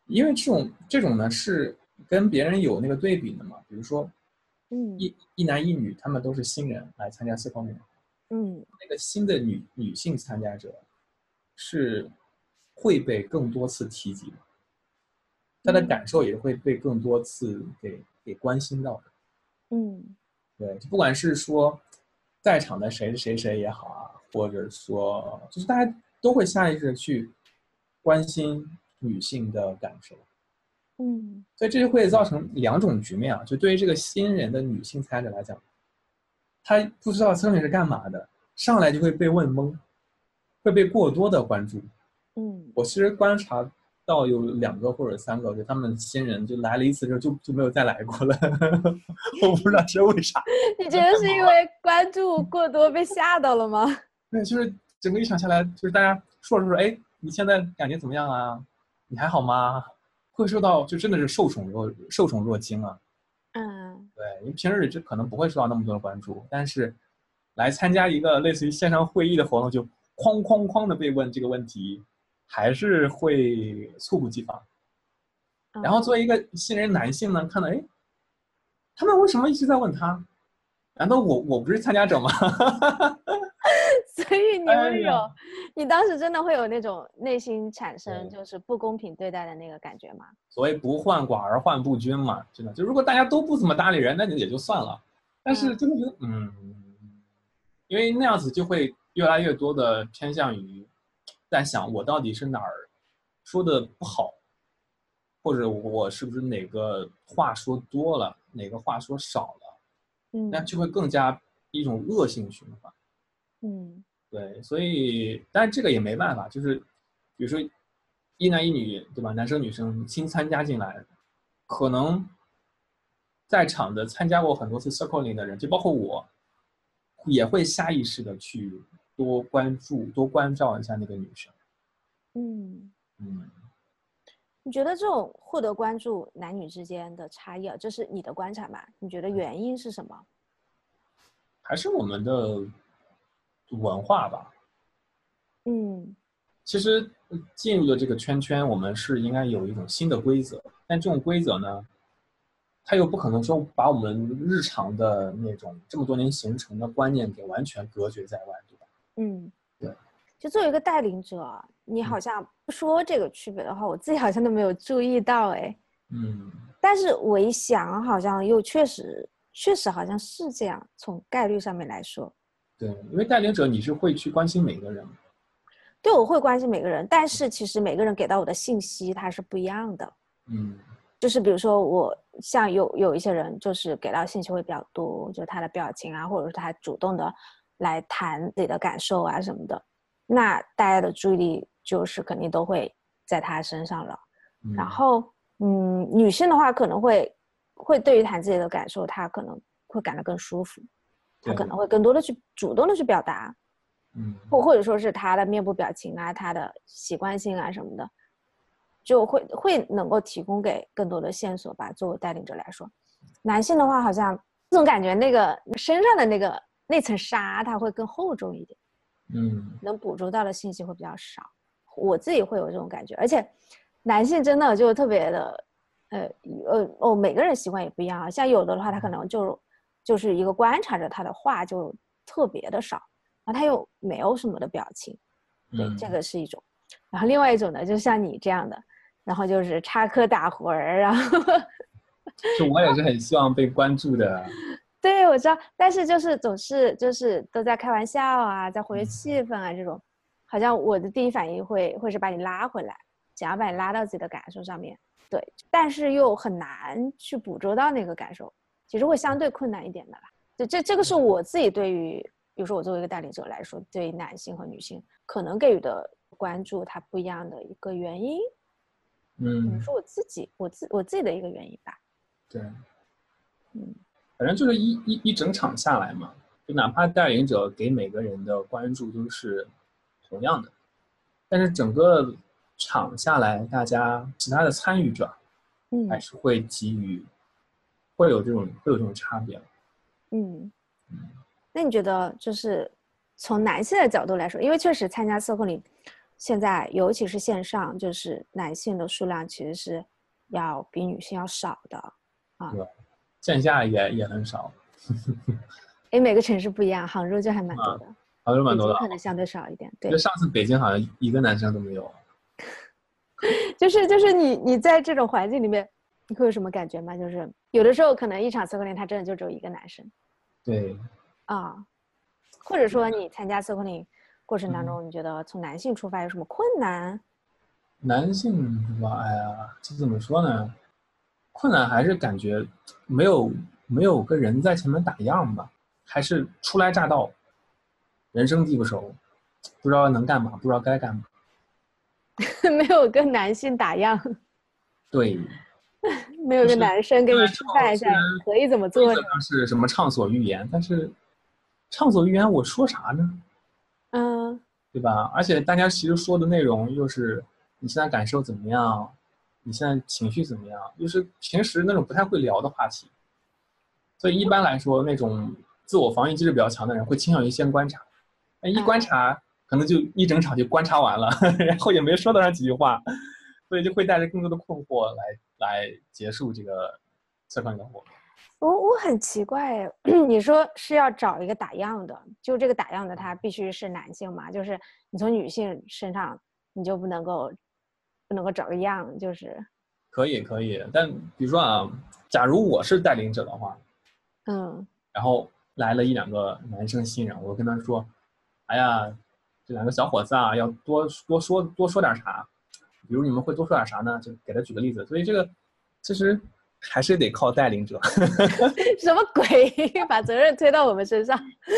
因为这种这种呢是跟别人有那个对比的嘛。比如说，嗯，一一男一女，他们都是新人来参加四方面，嗯，那个新的女女性参加者是会被更多次提及的，她的感受也会被更多次给给关心到的。嗯，对，不管是说在场的谁谁谁也好啊，或者说就是大家。都会下意识的去关心女性的感受，嗯，所以这就会造成两种局面啊。就对于这个新人的女性参与者来讲，她不知道测评是干嘛的，上来就会被问懵，会被过多的关注。嗯，我其实观察到有两个或者三个，就他们新人就来了一次之后就就没有再来过了，(laughs) 我不知道是为啥。(laughs) 你觉得是因为关注过多被吓到了吗？对，就是。整个一场下来，就是大家说着说着，哎，你现在感觉怎么样啊？你还好吗？会受到就真的是受宠若受宠若惊啊。嗯，对，你平日里就可能不会受到那么多的关注，但是来参加一个类似于线上会议的活动，就哐哐哐的被问这个问题，还是会猝不及防。然后作为一个新人男性呢，看到哎，他们为什么一直在问他？难道我我不是参加者吗？(laughs) 所以你会有，你当时真的会有那种内心产生就是不公平对待的那个感觉吗？所谓不患寡而患不均嘛，真的就如果大家都不怎么搭理人，那你也就算了。但是真的觉得，嗯，因为那样子就会越来越多的偏向于在想我到底是哪儿说的不好，或者我是不是哪个话说多了，哪个话说少了，嗯，那就会更加一种恶性循环。嗯，对，所以，但是这个也没办法，就是比如说一男一女，对吧？男生女生新参加进来，可能在场的参加过很多次 circling 的人，就包括我，也会下意识的去多关注、多关照一下那个女生。嗯嗯，你觉得这种获得关注男女之间的差异啊，这是你的观察吧？你觉得原因是什么？还是我们的？文化吧，嗯，其实进入了这个圈圈，我们是应该有一种新的规则，但这种规则呢，它又不可能说把我们日常的那种这么多年形成的观念给完全隔绝在外，对吧？嗯，对。就作为一个带领者，你好像不说这个区别的话，我自己好像都没有注意到，哎，嗯。但是我一想，好像又确实，确实好像是这样，从概率上面来说。对，因为带领者你是会去关心每个人，对，我会关心每个人，但是其实每个人给到我的信息它是不一样的，嗯，就是比如说我像有有一些人就是给到信息会比较多，就他的表情啊，或者是他主动的来谈自己的感受啊什么的，那大家的注意力就是肯定都会在他身上了，然后嗯，女性的话可能会会对于谈自己的感受，她可能会感到更舒服。他可能会更多的去主动的去表达，嗯，或或者说是他的面部表情啊，他的习惯性啊什么的，就会会能够提供给更多的线索吧。作为带领者来说，男性的话好像总感觉那个身上的那个那层纱它会更厚重一点，嗯，能捕捉到的信息会比较少。我自己会有这种感觉，而且男性真的就特别的，呃呃哦，每个人习惯也不一样啊。像有的的话，他可能就。就是一个观察着他的话就特别的少，然后他又没有什么的表情，对，这个是一种。然后另外一种呢，就像你这样的，然后就是插科打诨儿，然后，就我也是很希望被 (laughs) 关注的。对，我知道，但是就是总是就是都在开玩笑啊，在活跃气氛啊，这种，好像我的第一反应会会是把你拉回来，想要把你拉到自己的感受上面，对，但是又很难去捕捉到那个感受。其实会相对困难一点的啦，这这这个是我自己对于，比如说我作为一个带领者来说，对男性和女性可能给予的关注，它不一样的一个原因。嗯，是我自己，我自我自己的一个原因吧。对，嗯，反正就是一一一整场下来嘛，就哪怕带领者给每个人的关注都是同样的，但是整个场下来，大家其他的参与者，嗯，还是会给予。会有这种会有这种差别，嗯嗯，那你觉得就是从男性的角度来说，因为确实参加 circling，现在尤其是线上，就是男性的数量其实是要比女性要少的啊。对，线下也也很少。哎，每个城市不一样，杭州就还蛮多的，杭州蛮多的，可能相对少一点。对，就上次北京好像一个男生都没有。(laughs) 就是就是你你在这种环境里面。你会有什么感觉吗？就是有的时候可能一场 circling 他真的就只有一个男生，对，啊，或者说你参加 circling 过程当中，你觉得从男性出发有什么困难？男性是吧？哎呀，这怎么说呢？困难还是感觉没有没有个人在前面打样吧，还是初来乍到，人生地不熟，不知道能干嘛，不知道该干嘛，(laughs) 没有跟男性打样，对。(laughs) 没有个男生给你示范一下可以怎么做？是什么畅所欲言？但是畅所欲言，我说啥呢？嗯，对吧？而且大家其实说的内容又是你现在感受怎么样？你现在情绪怎么样？就是平时那种不太会聊的话题。所以一般来说，那种自我防御机制比较强的人会倾向于先观察。哎，一观察可能就一整场就观察完了，(laughs) 然后也没说多少几句话，所以就会带着更多的困惑来来结束这个测创的活动。我我很奇怪，(clears throat) 你说是要找一个打样的，就这个打样的他必须是男性嘛？就是你从女性身上你就不能够不能够找个样，就是可以可以，但比如说啊，假如我是带领者的话，嗯，然后来了一两个男生新人，我跟他说，哎呀，这两个小伙子啊，要多多说多说点啥，比如你们会多说点啥呢？就给他举个例子，所以这个其实。还是得靠带领者，(laughs) 什么鬼？把责任推到我们身上？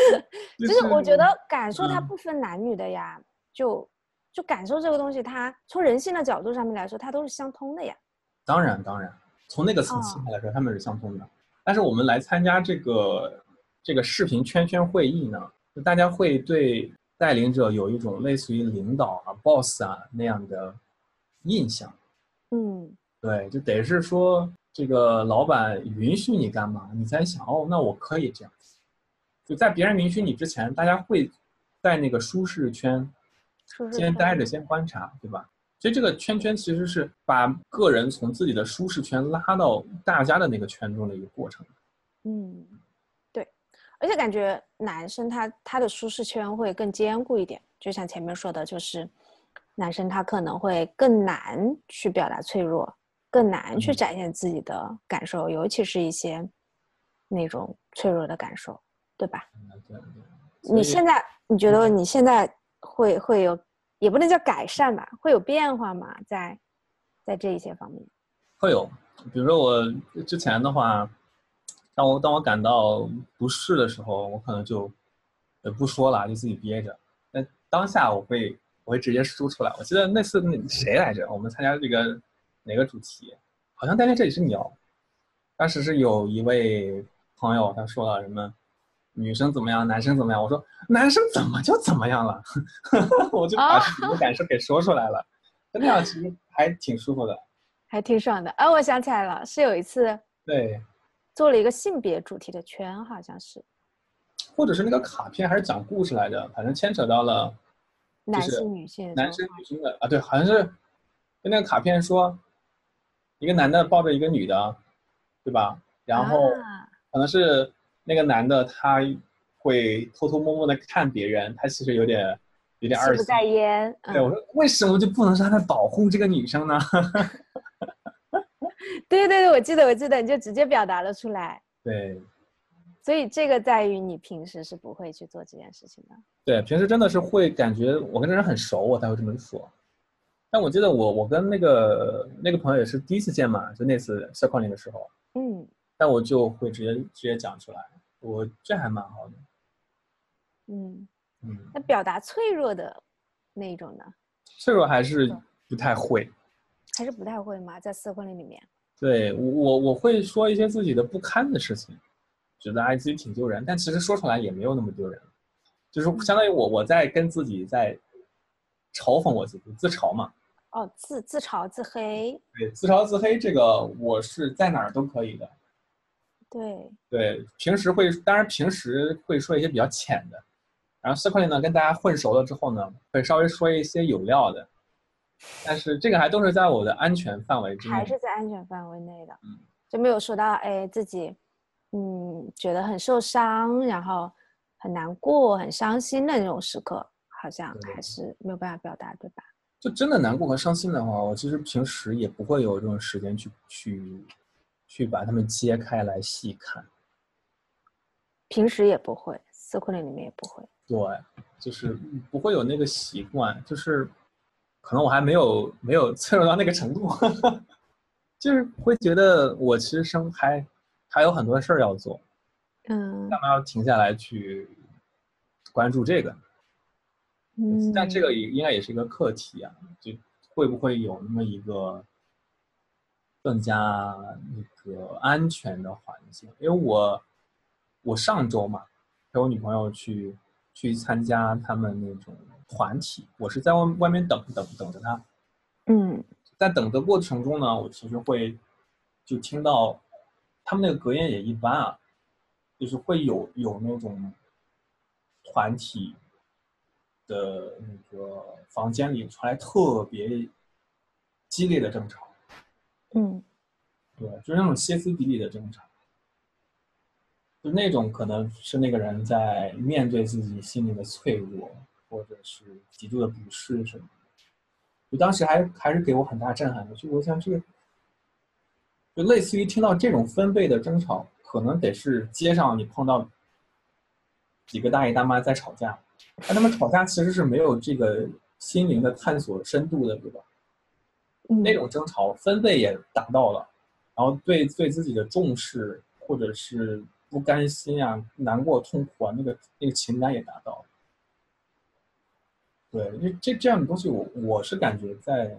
(laughs) 其实我觉得感受它不分男女的呀，就就感受这个东西，它从人性的角度上面来说，它都是相通的呀。当然，当然，从那个层次上来说，他们是相通的。但是我们来参加这个这个视频圈圈会议呢，就大家会对带领者有一种类似于领导啊、boss 啊那样的印象。嗯，对，就得是说。这个老板允许你干嘛？你才想哦，那我可以这样。就在别人允许你之前，大家会在那个舒适圈先待着，先观察，对吧？所以这个圈圈其实是把个人从自己的舒适圈拉到大家的那个圈中的一个过程。嗯，对。而且感觉男生他他的舒适圈会更坚固一点，就像前面说的，就是男生他可能会更难去表达脆弱。更难去展现自己的感受，尤其是一些那种脆弱的感受，对吧？你现在你觉得你现在会会有，也不能叫改善吧，会有变化吗？在在这一些方面，会有。比如说我之前的话，当我当我感到不适的时候，我可能就也不说了，就自己憋着。那当下我会我会直接输出来。我记得那次那谁来着？我们参加这个。哪个主题？好像大家这里是鸟。当时是有一位朋友他说了什么，女生怎么样，男生怎么样？我说男生怎么就怎么样了？(laughs) 我就把自己的感受给说出来了。那样其实还挺舒服的，还挺爽的。啊，我想起来了，是有一次对做了一个性别主题的圈，好像是，或者是那个卡片，还是讲故事来着？反正牵扯到了男性、女性、男生、女生的啊，对，好像是那个卡片说。一个男的抱着一个女的，对吧？然后可能是那个男的他会偷偷摸摸的看别人，他其实有点有点二心不在焉。对，我说为什么就不能让他保护这个女生呢？(laughs) 对对对，我记得我记得，你就直接表达了出来。对，所以这个在于你平时是不会去做这件事情的。对，平时真的是会感觉我跟这人很熟，我才会这么说。但我记得我我跟那个那个朋友也是第一次见嘛，就那次校考里的时候，嗯，但我就会直接直接讲出来，我这还蛮好的，嗯嗯。那表达脆弱的那一种呢？脆弱还是不太会，还是不太会嘛？在社会里里面，对我我会说一些自己的不堪的事情，觉得哎自己挺丢人，但其实说出来也没有那么丢人，就是相当于我我在跟自己在嘲讽我自己，自嘲嘛。哦，自自嘲自黑，对，自嘲自黑这个我是在哪儿都可以的。对对，平时会，当然平时会说一些比较浅的，然后四块里呢跟大家混熟了之后呢，会稍微说一些有料的，但是这个还都是在我的安全范围之内，还是在安全范围内的，嗯，就没有说到哎自己，嗯，觉得很受伤，然后很难过、很伤心的那种时刻，好像还是没有办法表达，对吧？就真的难过和伤心的话，我其实平时也不会有这种时间去去去把它们揭开来细看。平时也不会，思库里里面也不会。对，就是不会有那个习惯，就是可能我还没有没有 (laughs) 脆弱到那个程度，(laughs) 就是会觉得我其实生还还有很多事儿要做，嗯，干嘛要停下来去关注这个？嗯，但这个也应该也是一个课题啊，就会不会有那么一个更加那个安全的环境？因为我我上周嘛陪我女朋友去去参加他们那种团体，我是在外外面等等等着她。嗯，在等的过程中呢，我其实会就听到他们那个隔音也一般啊，就是会有有那种团体。的那个房间里传来特别激烈的争吵，嗯对，就是那种歇斯底里的争吵，就那种可能是那个人在面对自己心里的脆弱，或者是极度的不适什么的。就当时还还是给我很大震撼的，就我想这个，就类似于听到这种分贝的争吵，可能得是街上你碰到几个大爷大妈在吵架，但他们吵架其实是没有这个心灵的探索深度的，对吧？嗯，那种争吵分贝也达到了，然后对对自己的重视或者是不甘心啊、难过、痛苦啊，那个那个情感也达到了。对，这这这样的东西我，我是感觉在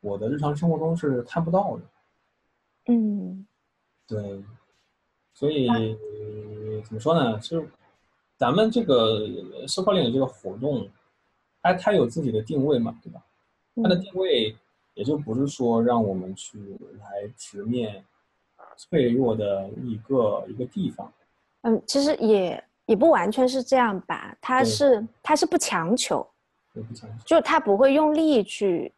我的日常生活中是看不到的。嗯对，所以怎么说呢？就是咱们这个收块链的这个活动，它它有自己的定位嘛，对吧？它的嗯定位也就不是说让我们去来直面脆弱的一个一个地方。嗯，其实也也不完全是这样吧，它是它是不强求，我不强求就它不会用力去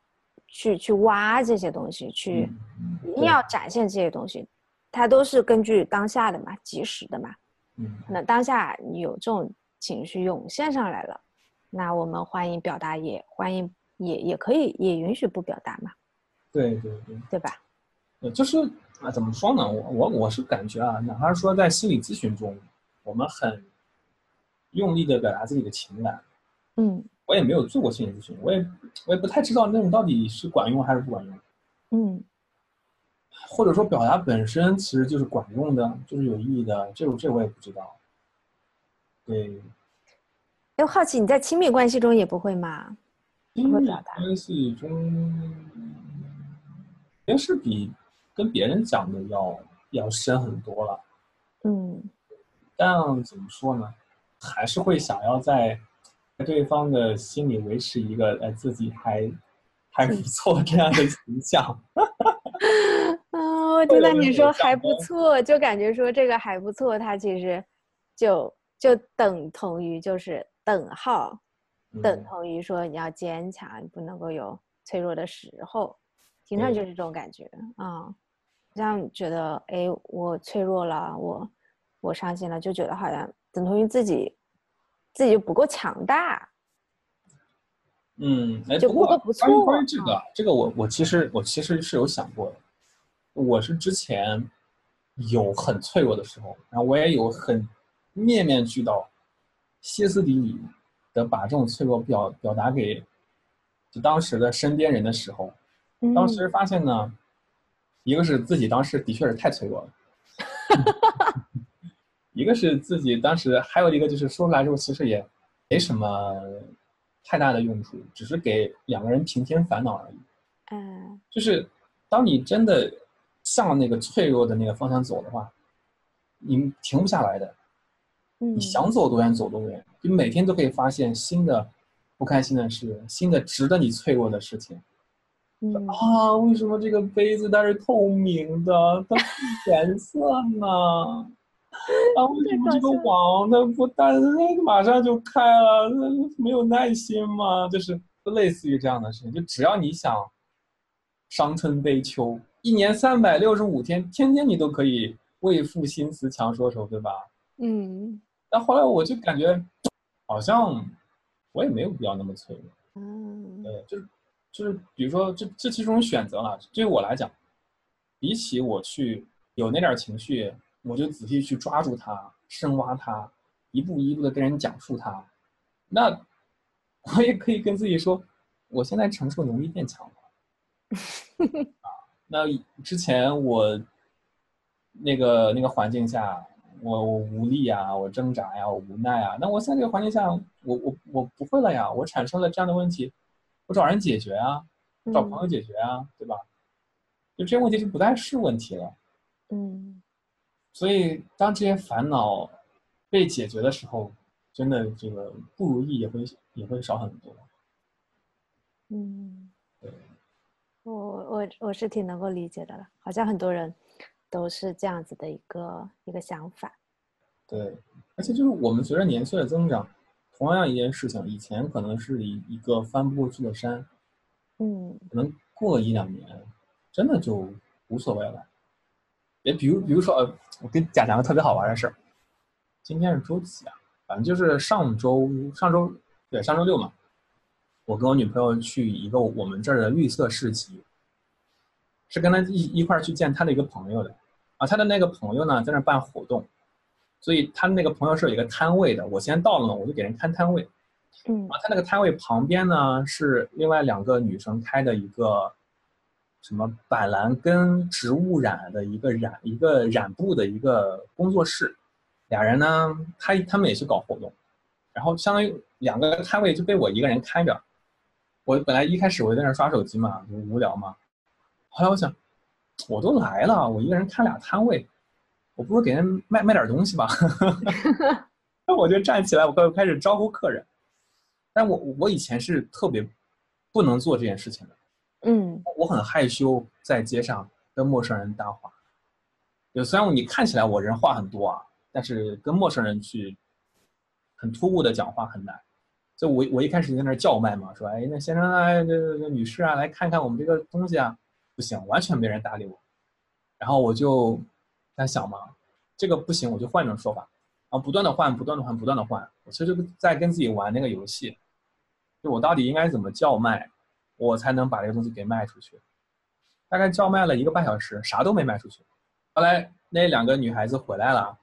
去去挖这些东西，去嗯一定要展现这些东西，它都是根据当下的嘛，及时的嘛。嗯可能当下你有这种情绪涌现上来了，那我们欢迎表达，也欢迎也也可以也允许不表达嘛，对对对，对吧？呃，就是啊，怎么说呢？我我我是感觉啊，哪怕是说在心理咨询中，我们很用力的表达自己的情感，嗯我也没有做过心理咨询，我也我也不太知道那种到底是管用还是不管用，嗯或者说表达本身其实就是管用的，就是有意义的，这个这我也不知道。对，又好奇你在亲密关系中也不会吗？亲密关系中，也是比跟别人讲的要要深很多了。嗯但怎么说呢，还是会想要在在对方的心里维持一个呃自己还还不错这样的形象。(laughs) 嗯，我听到你说还不错，就感觉说这个还不错，它其实就就等同于就是等号，等嗯。同于说你要坚强，你不能够有脆弱的时候，听上去就是这种感觉啊、嗯，这样觉得哎，我脆弱了，我我伤心了，就觉得好像等同于自己自己就不够强大，嗯，哎，就不过过得不关于错关于这个，这个我我其实我其实是有想过的，我是之前有很脆弱的时候，然后我也有很面面俱到、歇斯底里的把这种脆弱表表达给就当时的身边人的时候，当时嗯发现呢，一个是自己当时的确是太脆弱了，(laughs) 一个是自己当时，还有一个就是说出来之后，其实也没什么太大的用处，只是给两个人平添烦恼而已。嗯就是当你真的向那个脆弱的那个方向走的话，你停不下来的，嗯，你想走多远走多远，你每天都可以发现新的不开心的事，新的值得你脆弱的事情。嗯啊，为什么这个杯子它是透明的，它是 (laughs) 颜色呢？啊，为什么这个网它不但马上就开了？那没有耐心吗？就是类似于这样的事情，就只要你想伤春悲秋，一年三百六十五天，天天你都可以为赋新词强说愁，对吧？嗯但后来我就感觉，好像我也没有必要那么脆弱。嗯对，就是就是，比如说这这其中选择了。对于我来讲，比起我去有那点儿情绪，我就仔细去抓住它、深挖它，一步一步的跟人讲述它，那我也可以跟自己说，我现在承受能力变强了。(laughs) 啊，那之前我那个那个环境下，我我无力啊，我挣扎呀，我无奈啊。那我现在这个环境下，我我我不会了呀，我产生了这样的问题，我找人解决啊，找朋友解决啊，对吧？就这些问题就不再是问题了。嗯所以当这些烦恼被解决的时候，真的这个不如意也会也会少很多。嗯对，我我我是挺能够理解的了，好像很多人都是这样子的一个一个想法。对，而且就是我们随着年岁的增长，同样一件事情，以前可能是一一个翻不过去的山，嗯可能过了一两年，真的就无所谓了。也比如，比如说，呃，我跟你讲讲个特别好玩的事儿。今天是周几啊？反正就是上周，上周对，上周六嘛。我跟我女朋友去一个我们这儿的绿色市集，是跟她一一块儿去见她的一个朋友的。啊，她的那个朋友呢，在那儿办活动，所以她那个朋友是有一个摊位的。我先到了嘛，我就给人看摊位。嗯啊，他那个摊位旁边呢是另外两个女生开的一个什么板蓝根植物染的一个染一个染布的一个工作室，俩人呢，他他们也去搞活动，然后相当于两个摊位就被我一个人开着。我本来一开始我就在那刷手机嘛，就无聊嘛，后来我想，我都来了，我一个人看俩摊位，我不如给人卖卖点东西吧。(laughs) 那我就站起来，我开开始招呼客人。但我我以前是特别不能做这件事情的，嗯我很害羞在街上跟陌生人搭话。就虽然你看起来我人话很多啊，但是跟陌生人去很突兀的讲话很难。就我我一开始在那儿叫卖嘛，说哎那先生啊，这这这女士啊，来看看我们这个东西啊，不行，完全没人搭理我。然后我就在想嘛，这个不行，我就换一种说法，然后不断的换，不断的换，不断的换。我其实就在跟自己玩那个游戏，就我到底应该怎么叫卖，我才能把这个东西给卖出去。大概叫卖了一个半小时，啥都没卖出去。后来那两个女孩子回来了，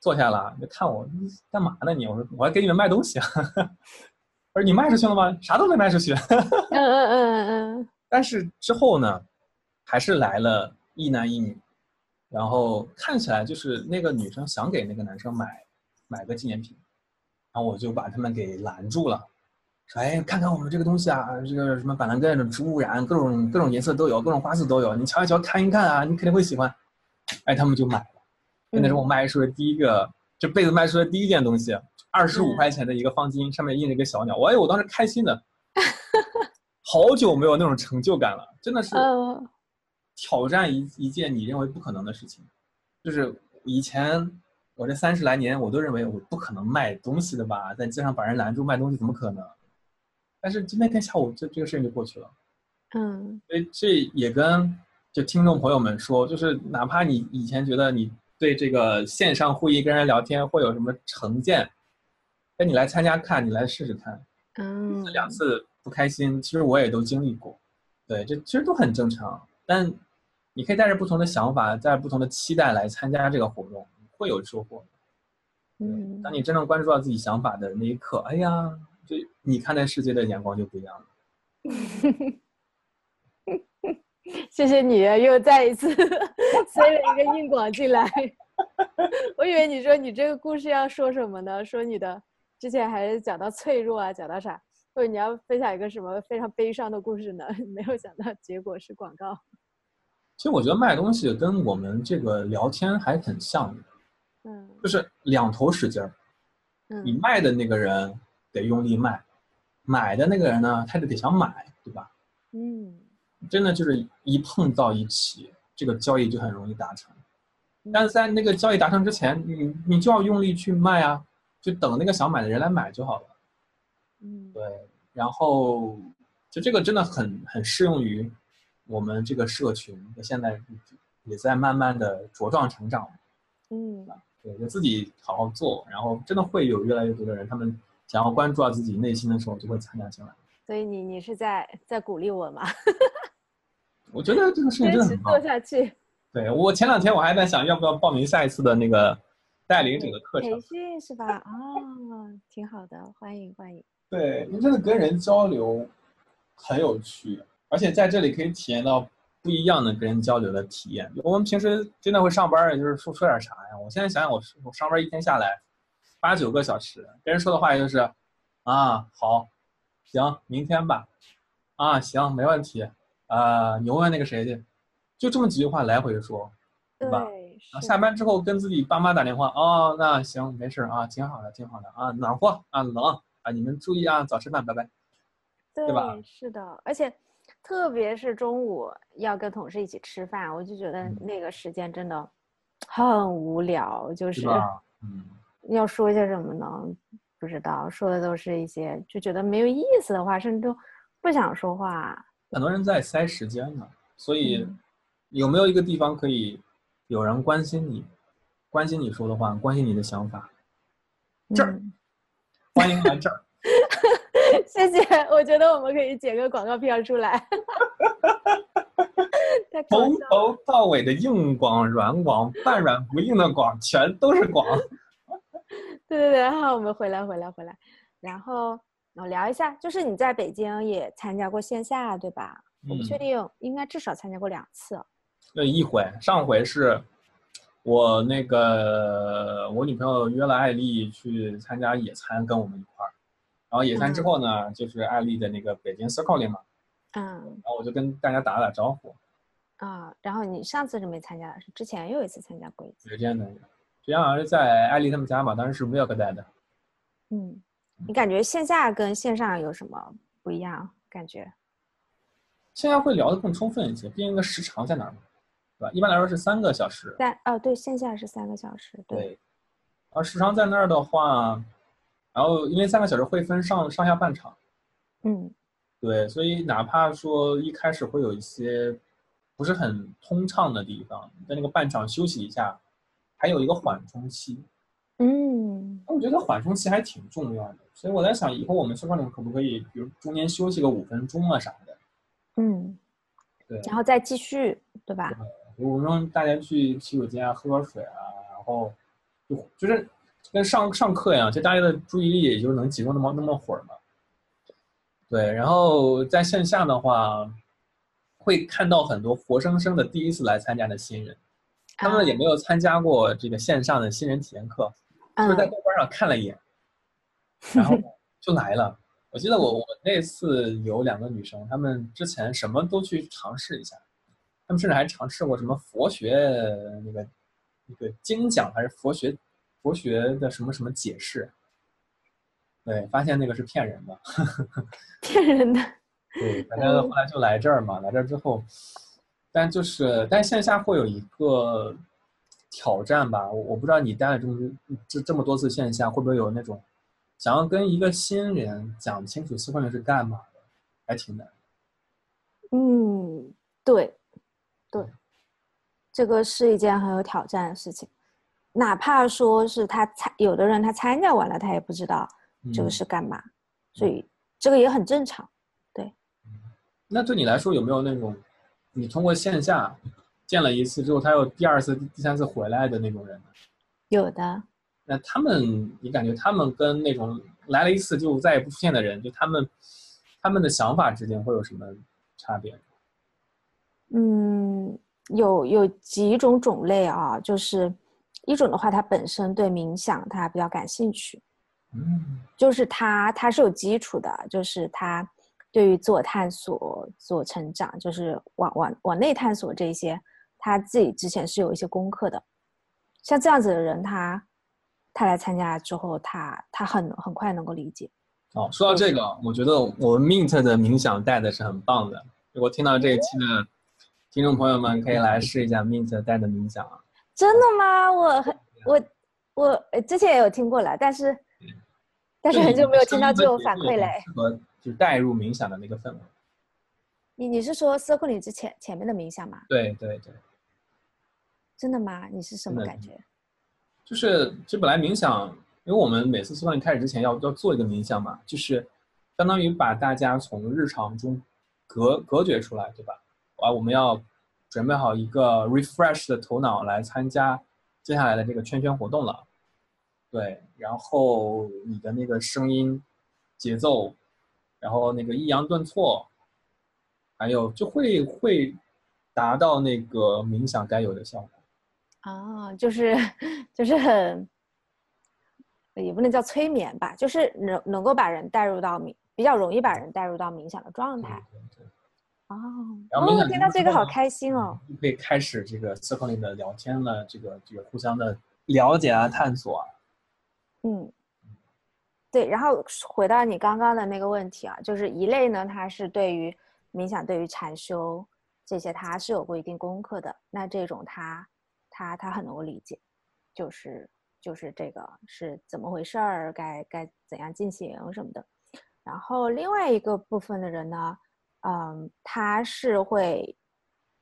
坐下了，就看我你干嘛呢你？我说我还给你们卖东西啊。(laughs) 我说你卖出去了吗？啥都没卖出去。嗯嗯嗯嗯但是之后呢，还是来了一男一女，然后看起来就是那个女生想给那个男生买买个纪念品，然后我就把他们给拦住了，说：“哎，看看我们这个东西啊，这个什么板蓝根的植物染，各种各种颜色都有，各种花色都有，你瞧一瞧，看一看啊，你肯定会喜欢。”哎，他们就买了。那是我卖出的第一个，这辈子卖出的第一件东西，二十五块钱的一个方巾，上面印着一个小鸟，我哎，我当时开心的。(laughs) 好久没有那种成就感了，真的是嗯挑战一一件你认为不可能的事情。就是以前我这三十来年，我都认为我不可能卖东西的吧，在街上把人拦住卖东西怎么可能？但是就那天下午，这这个事情就过去了。嗯所以这也跟就听众朋友们说，就是哪怕你以前觉得你对这个线上会议跟人聊天会有什么成见，那你来参加看，你来试试看。嗯，这两次不开心，其实我也都经历过，对，这其实都很正常。但你可以带着不同的想法，带着不同的期待来参加这个活动，会有收获。嗯当你真正关注到自己想法的那一刻，哎呀，就你看待世界的眼光就不一样了。(laughs) 谢谢你又再一次 (laughs) 塞了一个硬广进来。(laughs) 我以为你说你这个故事要说什么呢？说你的之前还是讲到脆弱啊，讲到啥？或者你要分享一个什么非常悲伤的故事呢？没有想到结果是广告。其实我觉得卖东西跟我们这个聊天还很像的，嗯就是两头使劲儿。你嗯卖的那个人得用力卖，买的那个人呢，他就得想买，对吧？嗯真的就是一碰到一起，这个交易就很容易达成。但是在那个交易达成之前，你你就要用力去卖啊，就等那个想买的人来买就好了。嗯对，然后就这个真的很很适用于我们这个社群，现在也在慢慢的茁壮成长。嗯对，就自己好好做，然后真的会有越来越多的人，他们想要关注到自己内心的时候，就会参加进来。所以你你是在在鼓励我吗？(laughs) 我觉得这个事情真的很棒做。下去。对我前两天我还在想，要不要报名下一次的那个带领者的课程培。训是吧？哦，挺好的，欢迎欢迎。对，你真的跟人交流很有趣，而且在这里可以体验到不一样的跟人交流的体验。我们平时真的会上班，也就是说说点啥呀？我现在想想我，我上班一天下来八九个小时，跟人说的话就是啊好，行，明天吧，啊行，没问题，啊你问问那个谁去，就这么几句话来回说，对吧？下班之后跟自己爸妈打电话，哦，那行，没事啊，挺好的，挺好的啊，暖和啊，冷啊，你们注意啊，早吃饭，拜拜。对吧是的，而且特别是中午要跟同事一起吃饭，我就觉得嗯那个时间真的很无聊，就是是？嗯，要说些什么呢？不知道，说的都是一些就觉得没有意思的话，甚至都不想说话。很多人在塞时间呢，所以有没有一个地方可以有人关心你，关心你说的话，关心你的想法？这儿，欢迎来这儿。(laughs) 谢谢，我觉得我们可以剪个广告片出来。(laughs) 从头到尾的硬广、软广、半软不硬的广，全都是广。对对对，好，我们回来回来回来，然后我聊一下，就是你在北京也参加过线下，对吧？我不确定，应该至少参加过两次。对，一回，上回是我那个我女朋友约了艾丽去参加野餐，跟我们一块儿。然后野餐之后呢，就是艾丽的那个北京 Circle 里嘛。嗯。然后我就跟大家打了打招呼。啊，然后你上次是没参加，是之前又一次参加过一次。时间的。实际上是在艾丽他们家嘛，当时是 Milk 带的。嗯，你感觉线下跟线上有什么不一样？感觉线下会聊得更充分一些，毕竟个时长在哪儿嘛，对吧？一般来说是三个小时。在哦，对，线下是三个小时。对。而时长在那儿的话，然后因为三个小时会分上上下半场。嗯。对，所以哪怕说一开始会有一些不是很通畅的地方，在那个半场休息一下。还有一个缓冲期，嗯，我觉得缓冲期还挺重要的，所以我在想，以后我们社团里可不可以，比如中间休息个五分钟啊啥的，嗯，对，然后再继续，对吧？五分钟大家去洗手间啊，喝个水啊，然后就就是跟上上课一样，就大家的注意力也就能集中那么那么会儿嘛。对，然后在线下的话，会看到很多活生生的第一次来参加的新人。他们也没有参加过这个线上的新人体验课，就是在豆瓣上看了一眼，然后 (laughs) 就来了。我记得我我那次有两个女生，她们之前什么都去尝试一下，她们甚至还尝试过什么佛学那个那个经讲还是佛学佛学的什么什么解释，对，发现那个是骗人的，(laughs) 骗人的。对，反正后来就来这儿嘛，来这儿之后。但就是，但线下会有一个挑战吧？我我不知道你待了这么这这么多次线下，会不会有那种想要跟一个新人讲清楚四块零是干嘛的，还挺难。嗯，对，对，这个是一件很有挑战的事情。哪怕说是他参，有的人他参加完了，他也不知道这个是干嘛，所以这个也很正常。对。那对你来说有没有那种？你通过线下见了一次之后，他又第二次、第三次回来的那种人有的。那他们，你感觉他们跟那种来了一次就再也不出现的人，就他们他们的想法之间会有什么差别？嗯，有有几种种类啊，就是一种的话，他本身对冥想他比较感兴趣，嗯，就是他他是有基础的，就是他。对于自我探索、自我成长，就是往往往内探索这些，他自己之前是有一些功课的。像这样子的人，他他来参加之后，他他很很快能够理解。哦，说到这个，我觉得我们 Mint 的冥想带的是很棒的。如果听到这一期的听众朋友们，可以来试一下 Mint 带的冥想啊。真的吗？我我我之前也有听过了，但是但是很久没有听到这种反馈嘞。就带入冥想的那个氛围。你你是说 circle 里之前前面的冥想吗？对对对。真的吗？你是什么感觉？就是这本来冥想，因为我们每次 circle 里开始之前要要做一个冥想嘛，就是相当于把大家从日常中隔隔绝出来，对吧？啊，我们要准备好一个 refresh 的头脑来参加接下来的这个圈圈活动了。对，然后你的那个声音节奏。然后那个抑扬顿挫，还有就会会达到那个冥想该有的效果。啊，就是就是很，也不能叫催眠吧，就是能能够把人带入到冥，比较容易把人带入到冥想的状态。哦，哦，听到这个好开心哦！可以开始这个 circle 里的聊天了，这个这个互相的了解啊，探索啊。嗯。对，然后回到你刚刚的那个问题啊，就是一类呢，它是对于冥想、对于禅修这些，它是有过一定功课的。那这种他他他很能够理解，就是就是这个是怎么回事儿，该该怎样进行什么的。然后另外一个部分的人呢，嗯，他是会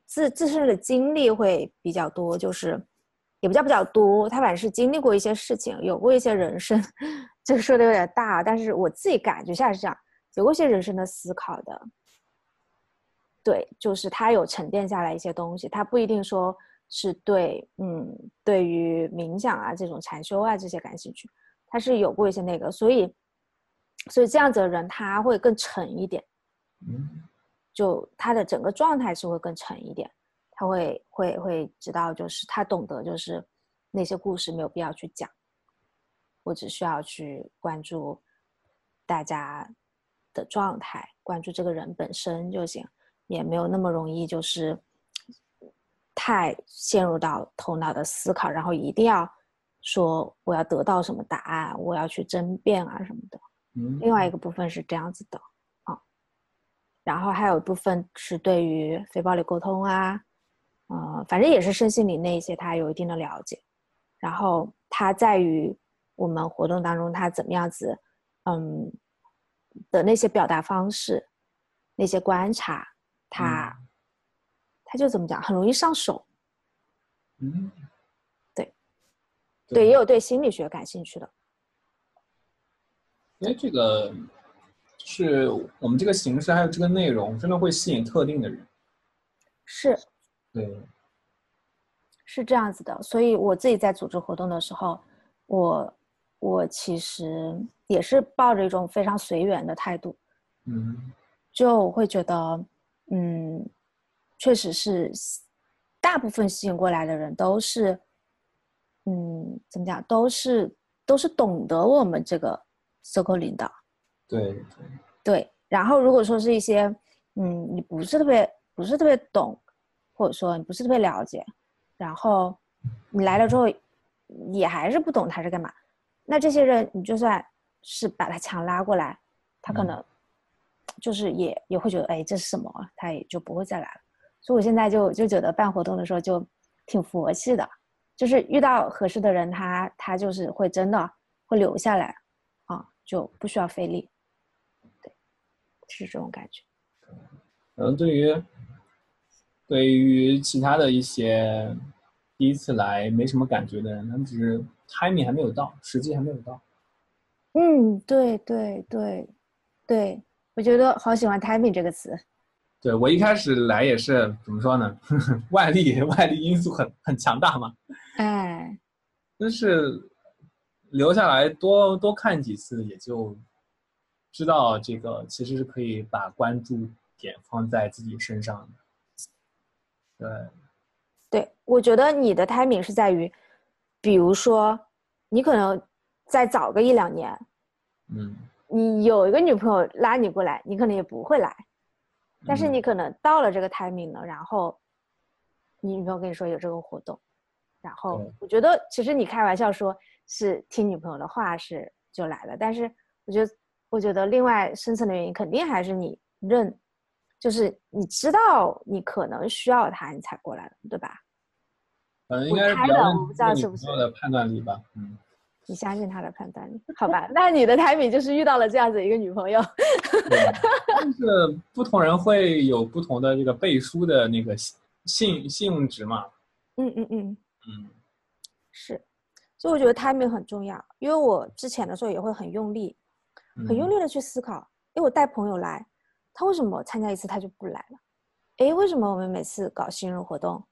自自身的经历会比较多，就是也不叫比较多，他反正是经历过一些事情，有过一些人生，这 (laughs) 个说的有点大，但是我自己感觉下是这样，有过一些人生的思考的。对，就是他有沉淀下来一些东西，他不一定说是对，嗯，对于冥想啊这种禅修啊这些感兴趣，他是有过一些那个，所以。所以这样子的人他会更沉一点，嗯，就他的整个状态是会更沉一点，他会会会知道，就是他懂得，就是那些故事没有必要去讲，我只需要去关注大家的状态，关注这个人本身就行，也没有那么容易就是太陷入到头脑的思考，然后一定要说我要得到什么答案，我要去争辩啊什么的。另外一个部分是这样子的啊，然后还有一部分是对于非暴力沟通啊，呃，反正也是身心灵那一些，他有一定的了解。然后他在于我们活动当中，他怎么样子，嗯，的那些表达方式，那些观察，他他就怎么讲，很容易上手。嗯，对，对，也有对心理学感兴趣的。因为这个是我们这个形式，还有这个内容，真的会吸引特定的人。是，对，是这样子的。所以我自己在组织活动的时候，我我其实也是抱着一种非常随缘的态度。嗯，就会觉得，嗯，确实是大部分吸引过来的人都是，嗯，怎么讲，都是都是懂得我们这个。circle 领导，对对对，然后如果说是一些，嗯，你不是特别不是特别懂，或者说你不是特别了解，然后你来了之后也还是不懂他是干嘛，那这些人你就算是把他强拉过来，他可能就是也也会觉得，哎，这是什么？他也就不会再来了。所以我现在就就觉得办活动的时候就挺佛系的，就是遇到合适的人，他他就是会真的会留下来。啊就不需要费力，对，是这种感觉。可能对于对于其他的一些第一次来没什么感觉的人，他们只是 timing 还没有到，时机还没有到。嗯，对对对对，我觉得好喜欢 timing 这个词。对我一开始来也是怎么说呢？(laughs) 外力外力因素很很强大嘛。哎，但是。留下来多多看几次，也就知道这个其实是可以把关注点放在自己身上的。对，对我觉得你的 timing 是在于，比如说你可能再早个一两年，嗯，你有一个女朋友拉你过来，你可能也不会来，但是你可能到了这个 timing 了，然后你女朋友跟你说有这个活动，然后我觉得其实你开玩笑说。是听女朋友的话是就来了，但是我觉得，我觉得另外深层的原因肯定还是你认，就是你知道你可能需要他，你才过来的，对吧？嗯，应该是比较是女朋友的判断力吧。嗯，你相信他的判断力？好吧，那你的 timing 就是遇到了这样子一个女朋友。但是不同人会有不同的这个背书的那个信信用值嘛？嗯嗯嗯嗯，是。所以我觉得 timing 很重要，因为我之前的时候也会很用力，很用力的去思考。因为我带朋友来，他为什么参加一次他就不来了？哎，为什么我们每次搞新人活动，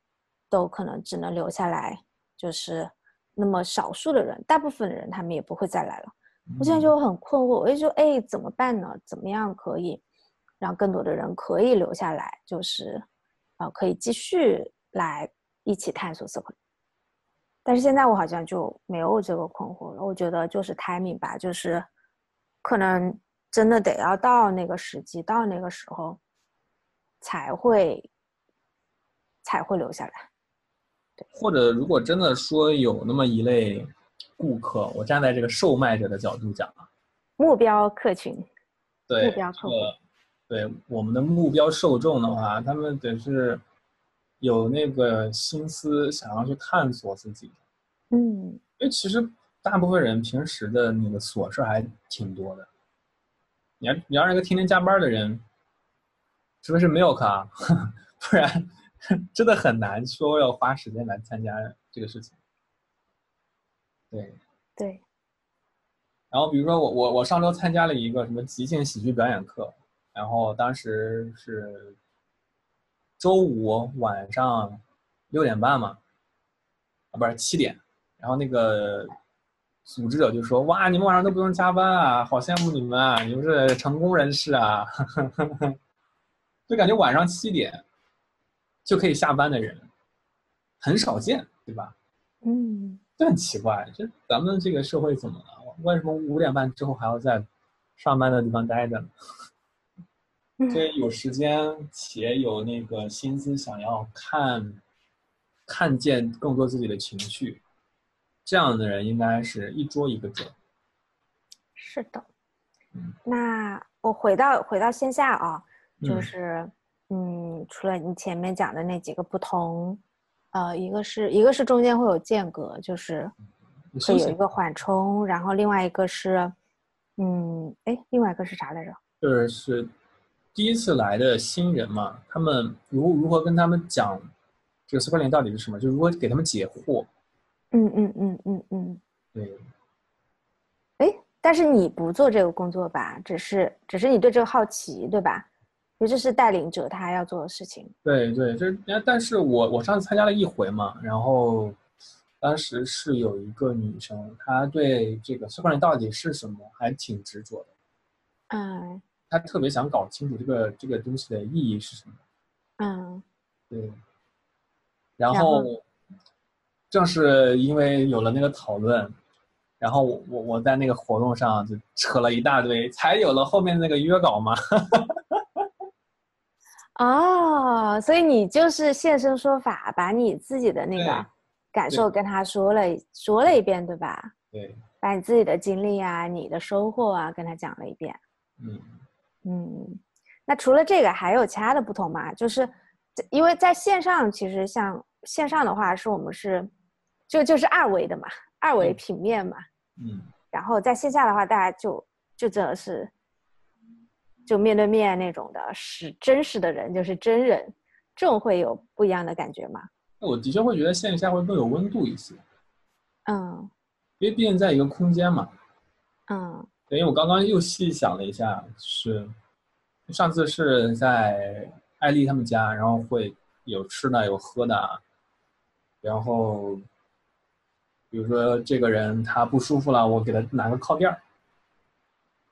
都可能只能留下来就是那么少数的人，大部分的人他们也不会再来了。我现在就很困惑，我就说，哎，怎么办呢？怎么样可以让更多的人可以留下来？就是，呃，可以继续来一起探索社会。但是现在我好像就没有这个困惑了。我觉得就是 timing 吧，就是可能真的得要到那个时机，到那个时候才会才会留下来。对，或者如果真的说有那么一类顾客，我站在这个售卖者的角度讲啊，目标客群，对，目标客户，对我们的目标受众的话，他们得是。有那个心思想要去探索自己，嗯，因为其实大部分人平时的那个琐事还挺多的。你要你要让一个天天加班的人，除非是 milk 啊，(laughs) 不然 (laughs) 真的很难说要花时间来参加这个事情。对对。然后比如说我我我上周参加了一个什么即兴喜剧表演课，然后当时是周五晚上六点半嘛，啊不是七点，然后那个。组织者就说：“哇，你们晚上都不用加班啊，好羡慕你们啊！你们是成功人士啊！” (laughs) 就感觉晚上七点就可以下班的人很少见，对吧？嗯，这很奇怪，这咱们这个社会怎么了？为什么五点半之后还要在上班的地方待着呢？所以有时间且有那个心思想要看，看见更多自己的情绪。这样的人应该是一桌一个准。是的，那我回到回到线下啊，就是嗯，除了你前面讲的那几个不同，呃，一个是一个是中间会有间隔，就是会有一个缓冲，然后另外一个是，嗯，哎，另外一个是啥来着？就是第一次来的新人嘛，他们如如何跟他们讲这个区块链到底是什么，就如何给他们解惑。嗯嗯嗯嗯嗯，对。哎，但是你不做这个工作吧？只是只是你对这个好奇，对吧？因为这是带领者他要做的事情。对对，这但是我我上次参加了一回嘛，然后当时是有一个女生，她对这个区块链到底是什么还挺执着的。嗯。她特别想搞清楚这个这个东西的意义是什么。嗯。对。然后。正是因为有了那个讨论，然后我我我在那个活动上就扯了一大堆，才有了后面那个约稿嘛。(laughs) 哦，所以你就是现身说法，把你自己的那个感受跟他说了说了一遍，对吧？对，把你自己的经历啊、你的收获啊跟他讲了一遍。嗯嗯，那除了这个，还有其他的不同吗？就是因为在线上，其实像线上的话，是我们是。就就是二维的嘛，二维平面嘛，嗯，然后在线下的话，大家就就真的是就面对面那种的，是真实的人，就是真人，这种会有不一样的感觉吗？我的确会觉得线下会更有温度一些，嗯，因为毕竟在一个空间嘛，嗯，因为我刚刚又细想了一下，是上次是在艾丽他们家，然后会有吃的有喝的，然后。比如说这个人他不舒服了，我给他拿个靠垫儿，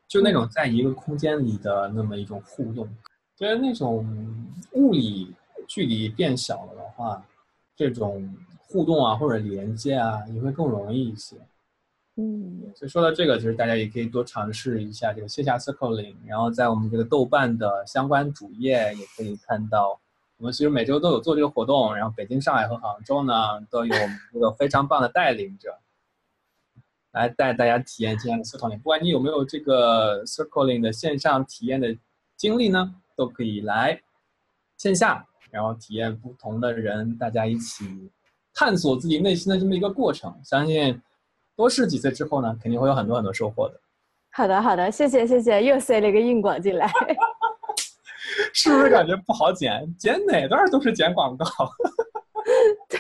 就那种在一个空间里的那么一种互动，就是那种物理距离变小了的话，这种互动啊或者连接啊也会更容易一些。嗯，所以说到这个，其实大家也可以多尝试一下这个线下 circling，然后在我们这个豆瓣的相关主页也可以看到。我们其实每周都有做这个活动，然后北京、上海和杭州呢都有我们这个非常棒的带领者，来带大家体验今天的 circling。不管你有没有这个 circling 的线上体验的经历呢，都可以来线下，然后体验不同的人，大家一起探索自己内心的这么一个过程。相信多试几次之后呢，肯定会有很多很多收获的。好的，好的，谢谢，谢谢，又塞了一个硬广进来。是不是感觉不好剪？剪哪段都是剪广告。(laughs) 对，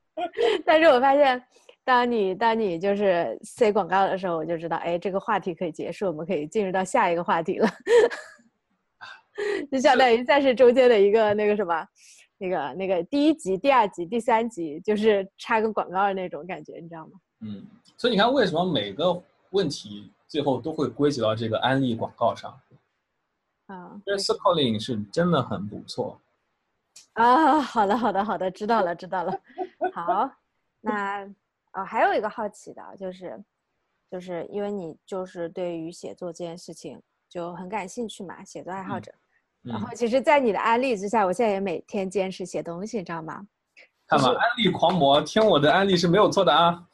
(laughs) 但是我发现，当你当你就是塞广告的时候，我就知道，哎，这个话题可以结束，我们可以进入到下一个话题了。(laughs) 就相当于算是中间的一个那个什么，那个那个第一集、第二集、第三集，就是插个广告的那种感觉，你知道吗？嗯，所以你看，为什么每个问题最后都会归结到这个安利广告上？啊，这 circling 是真的很不错啊！好的，好的，好的，知道了，知道了。好，那呃，还有一个好奇的，就是，就是因为你就是对于写作这件事情就很感兴趣嘛，写作爱好者。然后，其实，在你的安利之下，我现在也每天坚持写东西，你知道吗？看吧，安利狂魔，听我的安利是没有错的啊。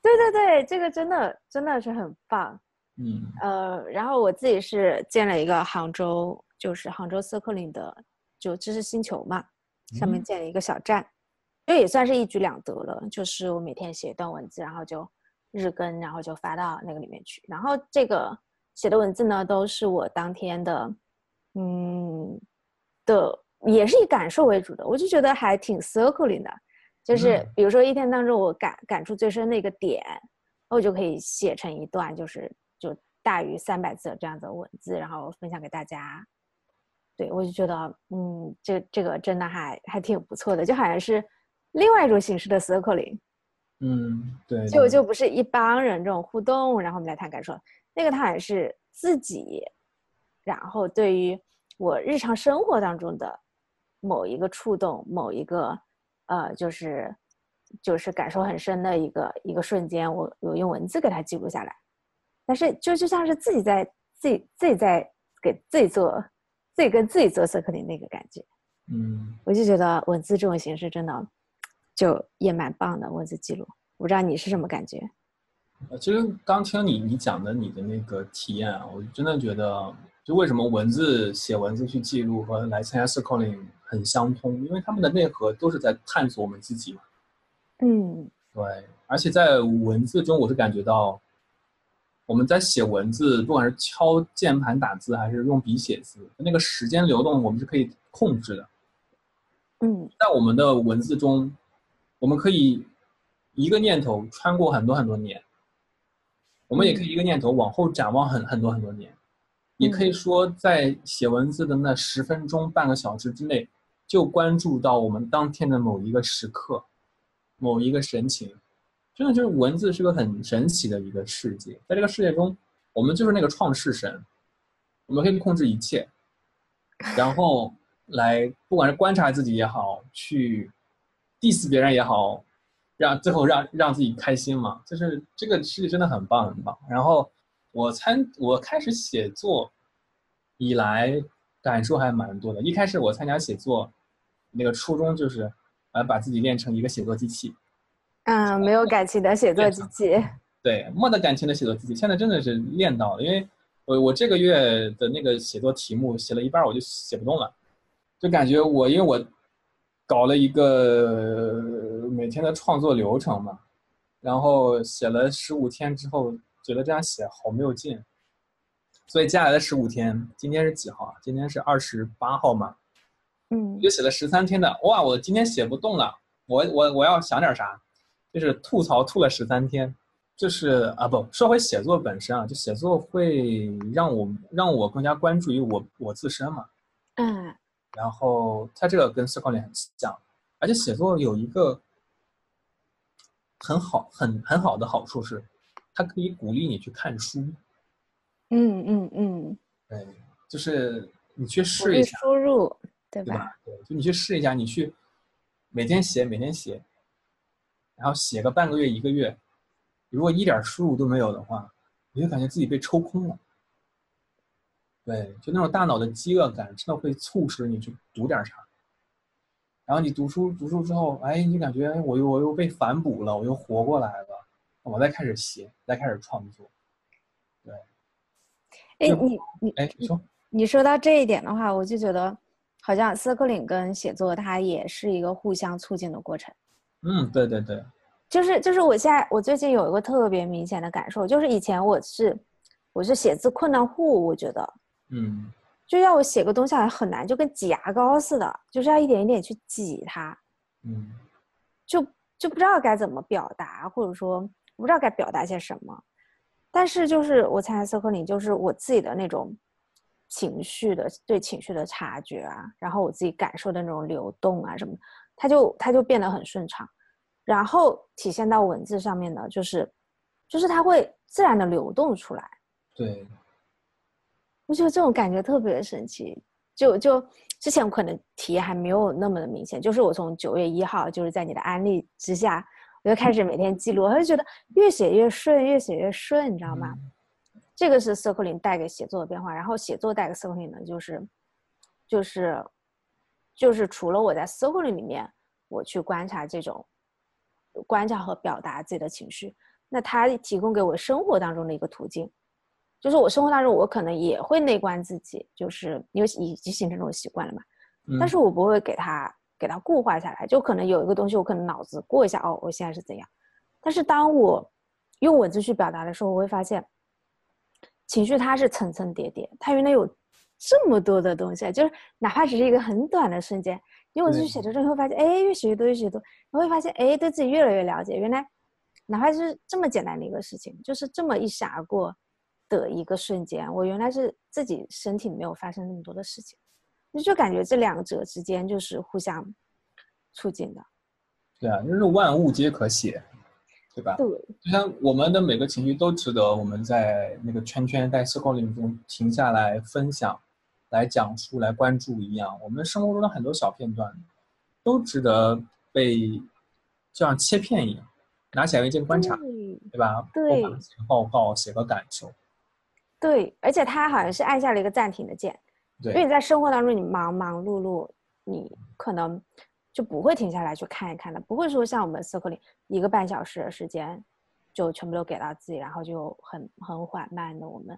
对对对，这个真的真的是很棒。嗯呃，然后我自己是建了一个杭州，就是杭州 Circling 的，就知识星球嘛，上面建了一个小站，就也算是一举两得了。就是我每天写一段文字，然后就日更，然后就发到那个里面去。然后这个写的文字呢，都是我当天的，嗯的，也是以感受为主的。我就觉得还挺 circling 的，就是比如说一天当中我感感触最深的一个点，我就可以写成一段，就是就大于三百字这样的文字，然后分享给大家。对，我就觉得，嗯，这这个真的还还挺不错的，就好像是另外一种形式的 circling，嗯，对，就就不是一帮人这种互动，然后我们来谈感受，那个他好像是自己，然后对于我日常生活当中的某一个触动，某一个呃，就是就是感受很深的一个一个瞬间，我我用文字给它记录下来，但是就就像是自己在自己自己在给自己做。自己跟自己做 circling 那个感觉，嗯，我就觉得文字这种形式真的就也蛮棒的。文字记录，我不知道你是什么感觉。呃，其实刚听你你讲的你的那个体验啊，我真的觉得，就为什么文字写文字去记录和来参加 circling 很相通，因为他们的内核都是在探索我们自己嘛。嗯，对，而且在文字中，我是感觉到。我们在写文字，不管是敲键盘打字还是用笔写字，那个时间流动我们是可以控制的。嗯，在我们的文字中，我们可以一个念头穿过很多很多年，我们也可以一个念头往后展望很很多很多年，也可以说在写文字的那十分钟、半个小时之内，就关注到我们当天的某一个时刻，某一个神情。真的就是文字是个很神奇的一个世界，在这个世界中，我们就是那个创世神，我们可以控制一切，然后来不管是观察自己也好，去 diss 别人也好，让最后让让自己开心嘛，就是这个世界真的很棒很棒。然后我参我开始写作以来，感受还蛮多的。一开始我参加写作，那个初衷就是呃把自己练成一个写作机器。嗯，没有感情的写作机器，对，没得感情的写作机器，现在真的是练到了。因为我我这个月的那个写作题目写了一半，我就写不动了，就感觉我因为我搞了一个每天的创作流程嘛，然后写了十五天之后，觉得这样写好没有劲，所以接下来的十五天，今天是几号啊？今天是二十八号嘛，嗯，就写了十三天的，哇，我今天写不动了，我我我要想点啥？就是吐槽吐了十三天，就是啊不说回写作本身啊，就写作会让我让我更加关注于我我自身嘛，嗯，然后它这个跟思考力很像，而且写作有一个很好很很好的好处是，它可以鼓励你去看书，嗯嗯嗯，对，就是你去试一下输入，对吧？对，就你去试一下，你去每天写每天写。然后写个半个月一个月，如果一点输入都没有的话，你就感觉自己被抽空了。对，就那种大脑的饥饿感，真的会促使你去读点啥。然后你读书读书之后，哎，你感觉我又我又被反哺了，我又活过来了，我再开始写，再开始创作。对。哎，你你哎，你说，你说到这一点的话，我就觉得好像斯克林跟写作它也是一个互相促进的过程。嗯，对对对，就是就是，我现在我最近有一个特别明显的感受，就是以前我是我是写字困难户，我觉得，嗯，就要我写个东西好像很难，就跟挤牙膏似的，就是要一点一点去挤它，嗯，就就不知道该怎么表达，或者说不知道该表达些什么。但是就是我参加色克林，就是我自己的那种情绪的对情绪的察觉啊，然后我自己感受的那种流动啊什么。它就它就变得很顺畅，然后体现到文字上面呢，就是，就是它会自然的流动出来。对，我觉得这种感觉特别神奇。就就之前我可能体验还没有那么的明显，就是我从九月一号就是在你的安利之下，我就开始每天记录，我就觉得越写越顺，越写越顺，你知道吗？这个是色克林带给写作的变化，然后写作带给色克林呢，就是就是。就是除了我在 circle 里面，我去观察这种观察和表达自己的情绪，那它提供给我生活当中的一个途径，就是我生活当中我可能也会内观自己，就是因为已经形成这种习惯了嘛，但是我不会给它给它固化下来，就可能有一个东西，我可能脑子过一下，哦，我现在是怎样。但是当我用文字去表达的时候，我会发现，情绪它是层层叠叠，它原来有这么多的东西，就是哪怕只是一个很短的瞬间，因为我去写的时候，会发现，哎，越写越多，越写越多，你会发现，哎，对自己越来越了解。原来，哪怕是这么简单的一个事情，就是这么一闪而过的一个瞬间，我原来是自己身体没有发生那么多的事情。就感觉这两者之间就是互相促进的，对啊，就是万物皆可写，对吧？对，就像我们的每个情绪都值得我们在那个圈圈在 circle 里中停下来分享、来讲述、来关注一样，我们生活中的很多小片段都值得被就像切片一样拿起来一件观察，对吧？对，写报告，写个感受。对，而且他好像是按下了一个暂停的键。因为你在生活当中，你忙忙碌碌，你可能就不会停下来去看一看的，不会说像我们 circling 一个半小时的时间，就全部都给到自己，然后就很很缓慢的我们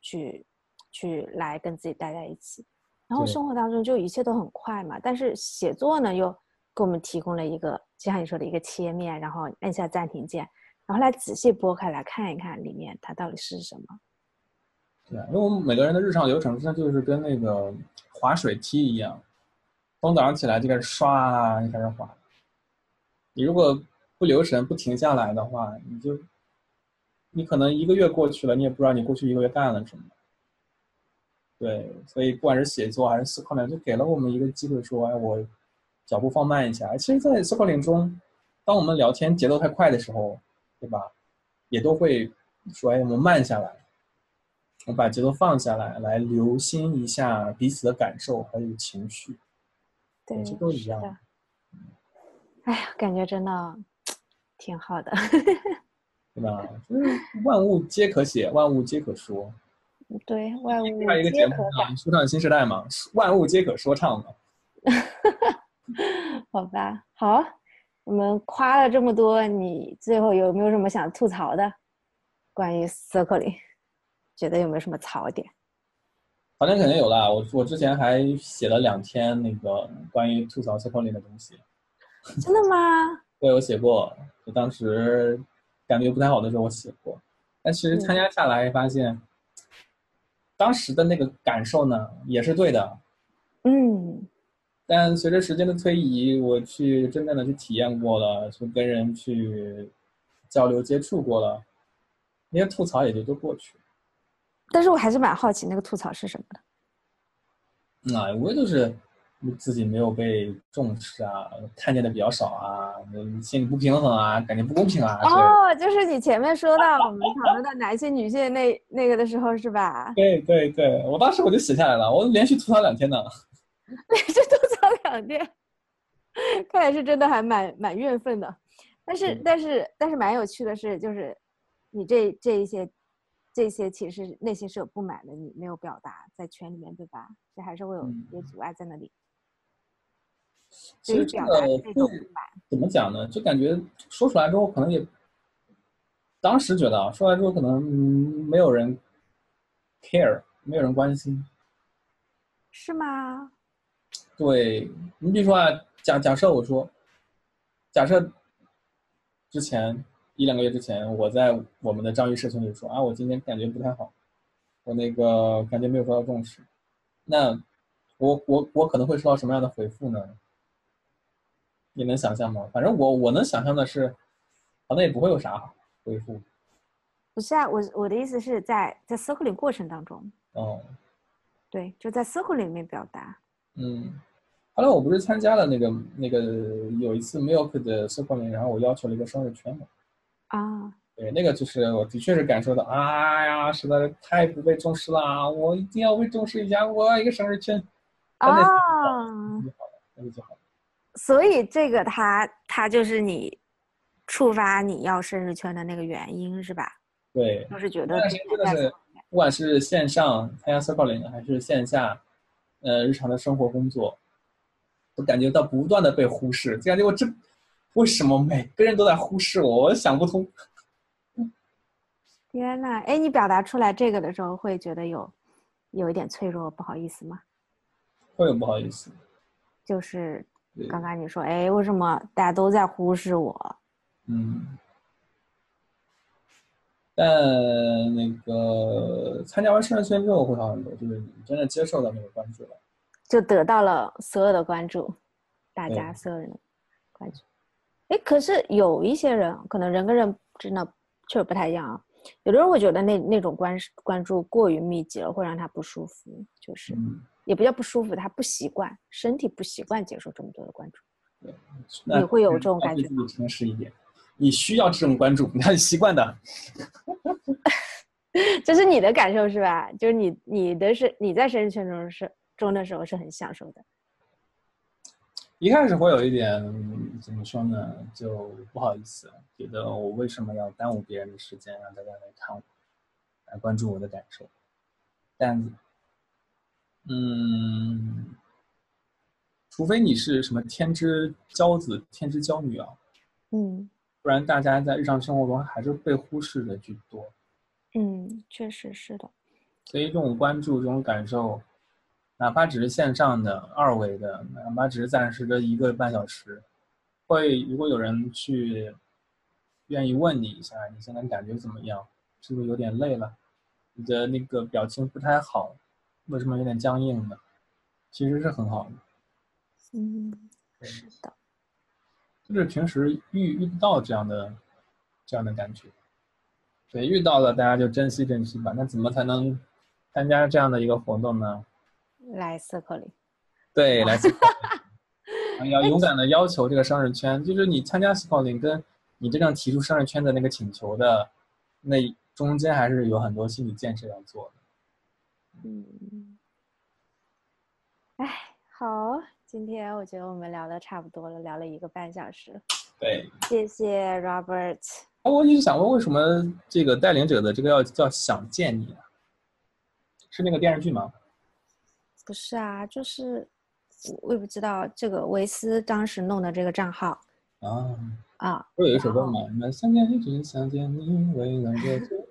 去去来跟自己待在一起。然后生活当中就一切都很快嘛，但是写作呢又给我们提供了一个，就像你说的一个切面，然后按下暂停键，然后来仔细拨开来看一看里面它到底是什么。对，因为我们每个人的日常流程，实际上就是跟那个划水梯一样，从早上起来就开始刷，就开始划。你如果不留神、不停下来的话，你就，你可能一个月过去了，你也不知道你过去一个月干了什么。对，所以不管是写作还是思考呢，就给了我们一个机会，说，哎，我脚步放慢一下。其实，在思考领中，当我们聊天节奏太快的时候，对吧？也都会说，哎，我们慢下来。我们把节奏放下来，来留心一下彼此的感受还有情绪，对，这都一样。哎呀，感觉真的挺好的，(laughs) 对吧？就是万物皆可写，万物皆可说。对，万物一个节目啊，说唱新时代嘛，万物皆可说唱嘛。(laughs) 好吧，好，我们夸了这么多，你最后有没有什么想吐槽的？关于 circling？觉得有没有什么槽点？槽点肯定有啦。我我之前还写了两天那个关于吐槽 circling 的东西。真的吗？(laughs) 对，我写过。我当时感觉不太好的时候，我写过。但其实参加下来发现，当时的那个感受呢，也是对的。嗯。但随着时间的推移，我去真正的去体验过了，去跟人去交流接触过了，那些吐槽也就都过去。但是我还是蛮好奇那个吐槽是什么的。那无非就是自己没有被重视啊，看见的比较少啊，心里不平衡啊，感觉不公平啊。哦，就是你前面说到我们讨论的男性女性那那个的时候是吧？对对对，我当时我就写下来了，我连续吐槽两天呢。(laughs) 连续吐槽两天，(laughs) 看来是真的还蛮蛮怨愤的。但是但是但是蛮有趣的是，就是你这这一些。这些其实内心是有不满的，你没有表达在圈里面，对吧？这还是会有一些阻碍在那里。其实这个怎么讲呢？就感觉说出来之后，可能也当时觉得啊，说出来之后可能没有人 care，没有人关心。是吗？对你比如说啊，假假设我说，假设之前。一两个月之前，我在我们的章鱼社群里说啊，我今天感觉不太好，我那个感觉没有受到重视。那我我我可能会收到什么样的回复呢？你能想象吗？反正我我能想象的是，好像也不会有啥回复。不是啊，我我的意思是在在 circling 过程当中。哦。对，就在 circling 里面表达。嗯。后来我不是参加了那个那个有一次 milk 的 circling，然后我要求了一个生日圈嘛。啊，对，那个就是我的确是感受到，哎呀，实在是太不被重视啦，我一定要被重视一下，我要一个生日圈。啊，那就好了，那就好了。所以这个他他就是你触发你要生日圈的那个原因是吧？对，就是觉得真的是，不管是线上参加 circling 还是线下，呃，日常的生活工作，我感觉到不断的被忽视，就感觉我这。为什么每个人都在忽视我？我想不通。(laughs) 天呐，哎，你表达出来这个的时候，会觉得有有一点脆弱，不好意思吗？会有不好意思。就是对刚刚你说，哎，为什么大家都在忽视我？嗯，但那个参加完生日圈之后会好很多，就是你真的接受到那个关注了。就得到了所有的关注，大家所有人的关注。哎，可是有一些人可能人跟人真的确实不太一样啊。有的人会觉得那那种关关注过于密集了，会让他不舒服，就是嗯，也不叫不舒服，他不习惯，身体不习惯接受这么多的关注。那你会有这种感觉要对自己诚实一点，你需要这种关注，你很习惯的。(laughs) 这是你的感受是吧？就是你你的是你在生日圈中是中的时候是很享受的。一开始会有一点怎么说呢，就不好意思，觉得我为什么要耽误别人的时间，让大家来看我，来关注我的感受。但，嗯，除非你是什么天之骄子、天之骄女啊，嗯不然大家在日常生活中还是被忽视的居多。嗯，确实是的。所以这种关注、这种感受，哪怕只是线上的、二维的，哪怕只是暂时的一个半小时，会如果有人去愿意问你一下，你现在感觉怎么样？是不是有点累了？你的那个表情不太好，为什么有点僵硬呢？其实是很好的，嗯，是的。就是平时遇遇不到这样的这样的感觉。对，遇到了大家就珍惜珍惜吧。那怎么才能参加这样的一个活动呢？来四克里，对，来 (laughs) 要勇敢的要求这个生日圈，就是你参加 Scouting 跟你真正提出生日圈的那个请求的那中间，还是有很多心理建设要做的。嗯，哎，好，今天我觉得我们聊的差不多了，聊了一个半小时，对，谢谢 Robert。啊，我一直想问，为什么这个带领者的这个要叫想见你啊？是那个电视剧吗？不是啊，就是我我也不知道这个维斯当时弄的这个账号啊，啊，不是有一首歌吗？什么想见你，只想见你，为了这句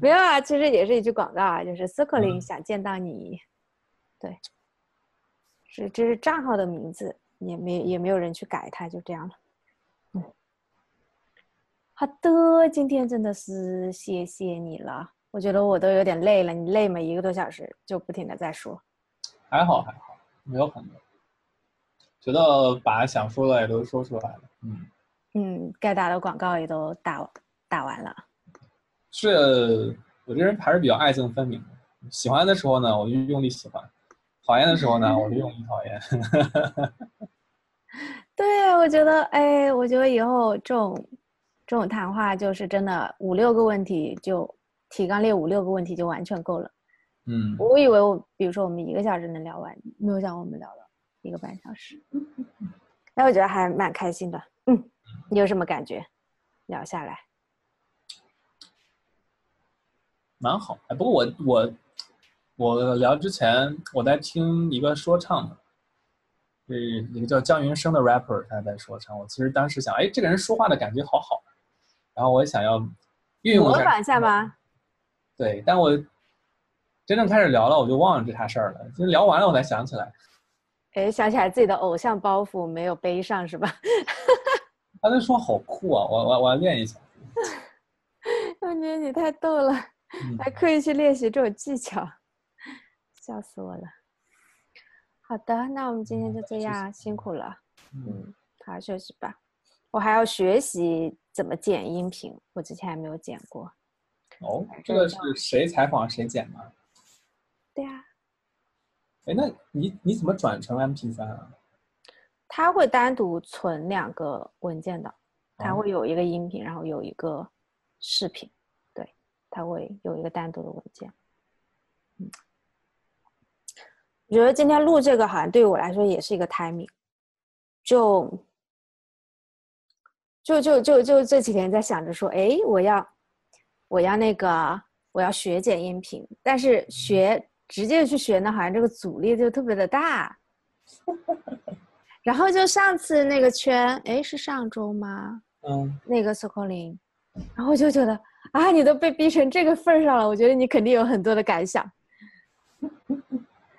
没有啊，其实也是一句广告啊，就是斯克林嗯想见到你，对，是这是账号的名字，也没也没有人去改它，就这样了。嗯，好的，今天真的是谢谢你了，我觉得我都有点累了，你累吗？一个多小时就不停的在说，还好还好，没有很多，觉得把想说的也都说出来了。嗯。嗯，该打的广告也都打打完了。是我这人还是比较爱憎分明的。喜欢的时候呢，我就用力喜欢；讨厌的时候呢，我就用力讨厌。(laughs) 对，我觉得，哎，我觉得以后这种这种谈话就是真的五六个问题就提纲列五六个问题就完全够了。嗯，我以为我比如说我们一个小时能聊完，没有想到我们聊了一个半小时。那我觉得还蛮开心的。嗯，你有什么感觉？聊下来，蛮好。哎，不过我我我聊之前我在听一个说唱的，这一个叫姜云升的 rapper，他在说唱。我其实当时想，哎，这个人说话的感觉好好，然后我也想要运用模一下。仿一下吗？对，但我真正开始聊了，我就忘了这茬事儿了。就聊完了，我才想起来。哎，想起来自己的偶像包袱没有背上是吧？(laughs) 他那说好酷啊！我我我要练一下。(laughs) 我觉得你太逗了。嗯还刻意去练习这种技巧，(laughs) 笑死我了。好的，那我们今天就这样，辛苦了。嗯，嗯，好好休息吧。我还要学习怎么剪音频，我之前还没有剪过。哦，这个是谁采访谁剪吗？对啊，哎，那你你怎么转成 MP3 啊？它会单独存两个文件的，它哦会有一个音频，然后有一个视频。对，它会有一个单独的文件。嗯，我觉得今天录这个好像对于我来说也是一个 timing，就就就就就这几天在想着说，哎，我要我要那个我要学剪音频，但是学直接去学呢，好像这个阻力就特别的大。(laughs) 然后就上次那个圈，哎，是上周吗？嗯，那个 c l i n 然后我就觉得啊，你都被逼成这个份儿上了，我觉得你肯定有很多的感想。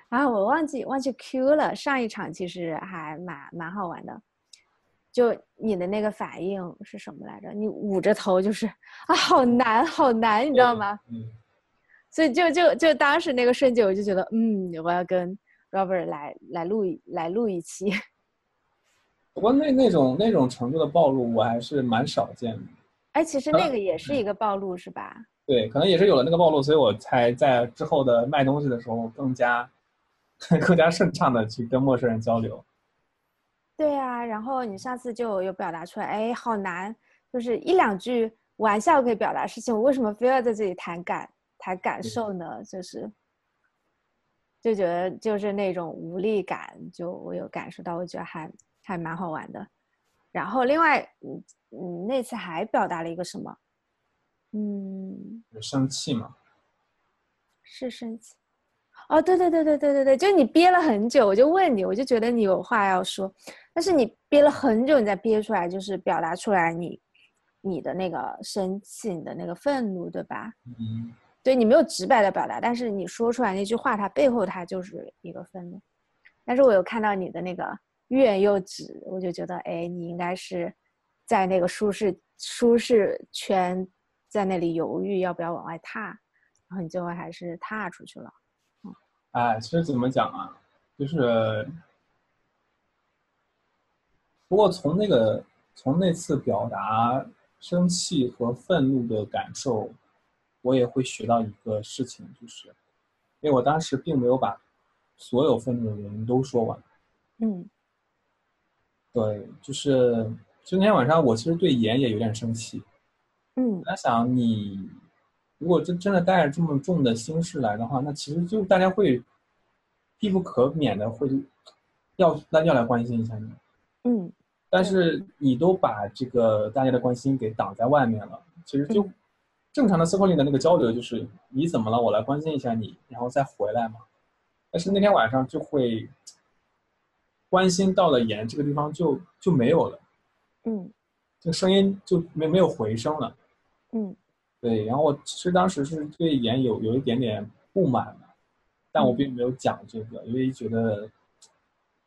啊，我忘记忘记 Q 了。上一场其实还蛮蛮好玩的，就你的那个反应是什么来着？你捂着头就是 (laughs) 啊，好难好难，你知道吗？嗯，所以就就就当时那个瞬间，我就觉得，嗯，我要跟 Robert 来来录一来录一期。(laughs) 不过那那种那种程度的暴露，我还是蛮少见的。哎，其实那个也是一个暴露，是吧？对，可能也是有了那个暴露，所以我才在之后的卖东西的时候更加更加顺畅的去跟陌生人交流。对啊，然后你上次就有表达出来，哎，好难，就是一两句玩笑可以表达事情，我为什么非要在这里谈感谈感受呢？就是就觉得就是那种无力感，就我有感受到，我觉得还。还蛮好玩的，然后另外，嗯嗯，那次还表达了一个什么？嗯，生气吗？是生气。哦，对对对对对对对，就你憋了很久，我就问你，我就觉得你有话要说，但是你憋了很久，你再憋出来，就是表达出来你你的那个生气，你的那个愤怒，对吧？嗯。对你没有直白的表达，但是你说出来那句话，它背后它就是一个愤怒。但是我有看到你的那个。怨又止，我就觉得，哎，你应该是在那个舒适舒适圈，在那里犹豫要不要往外踏，然后你最后还是踏出去了。嗯，哎，其实怎么讲啊，就是，不过从那个从那次表达生气和愤怒的感受，我也会学到一个事情，就是，因为我当时并没有把所有愤怒的原因都说完。嗯。对，就是就那天晚上我其实对盐也有点生气，嗯，我在想你如果真真的带着这么重的心事来的话，那其实就大家会必不可免的会要那要来关心一下你，嗯，但是你都把这个大家的关心给挡在外面了，其实就正常的 circling 的那个交流就是你怎么了，我来关心一下你，然后再回来嘛，但是那天晚上就会。关心到了盐这个地方就就没有了，嗯，这个声音就没没有回声了，嗯，对。然后我其实当时是对盐有有一点点不满的，但我并没有讲这个，因为觉得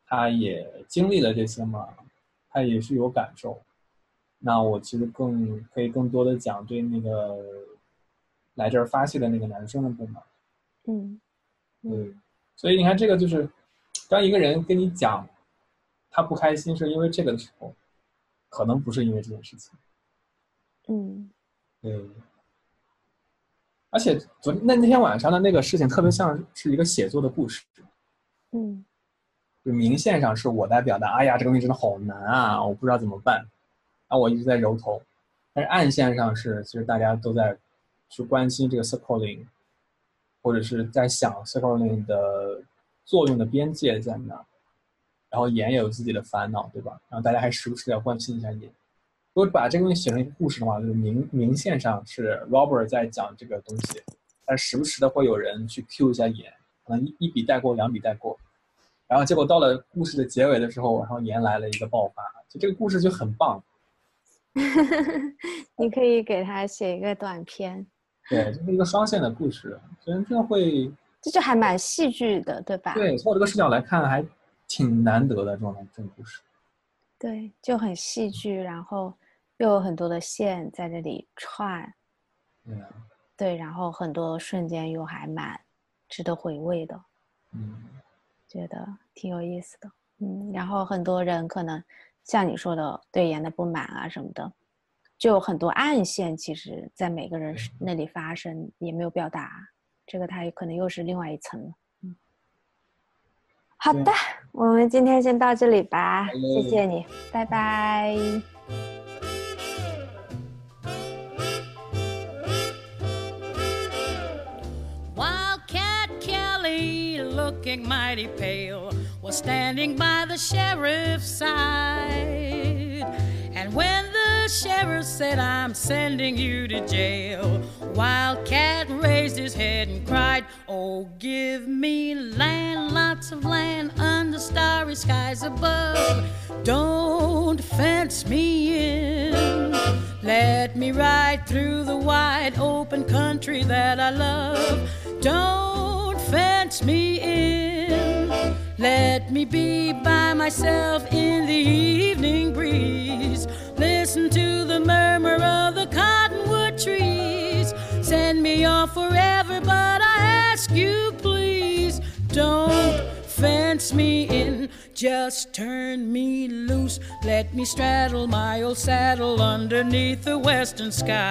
他也经历了这些嘛，他也是有感受。那我其实更可以更多的讲对那个来这儿发泄的那个男生的不满，嗯，对。所以你看这个就是。当一个人跟你讲他不开心是因为这个的时候，可能不是因为这件事情。嗯，对。而且昨那那天晚上的那个事情特别像是一个写作的故事。嗯。就明线上是我在表达，哎呀，这个东西真的好难啊，我不知道怎么办。然后我一直在揉头。但是暗线上是其实大家都在去关心这个 circling，或者是在想 circling 的。作用的边界在哪？然后盐也有自己的烦恼，对吧？然后大家还时不时要关心一下盐。如果把这个东西写成一个故事的话，就是明明线上是 Robert 在讲这个东西，但时不时的会有人去 Q 一下盐，可能一一笔带过，两笔带过，然后结果到了故事的结尾的时候，然后盐来了一个爆发，就这个故事就很棒。(laughs) 你可以给他写一个短篇。对，就是一个双线的故事，所以这会。这就还蛮戏剧的，对吧？对，从我这个视角来看，还挺难得的这种这种故事。对，就很戏剧，然后又有很多的线在这里串。嗯。对，然后很多瞬间又还蛮值得回味的。嗯。觉得挺有意思的。嗯，然后很多人可能像你说的对演的不满啊什么的，就很多暗线，其实在每个人那里发生，也没有表达。这个它可能又是另外一层了。嗯，好的，我们今天先到这里吧，谢谢你，拜拜。sheriff said, I'm sending you to jail. Wildcat raised his head and cried, Oh, give me land, lots of land under starry skies above. Don't fence me in. Let me ride through the wide open country that I love. Don't fence me in. Let me be by myself in the evening breeze. Listen to the murmur of the cottonwood trees. Send me off forever, but I ask you, please, don't fence me in. Just turn me loose. Let me straddle my old saddle underneath the western skies.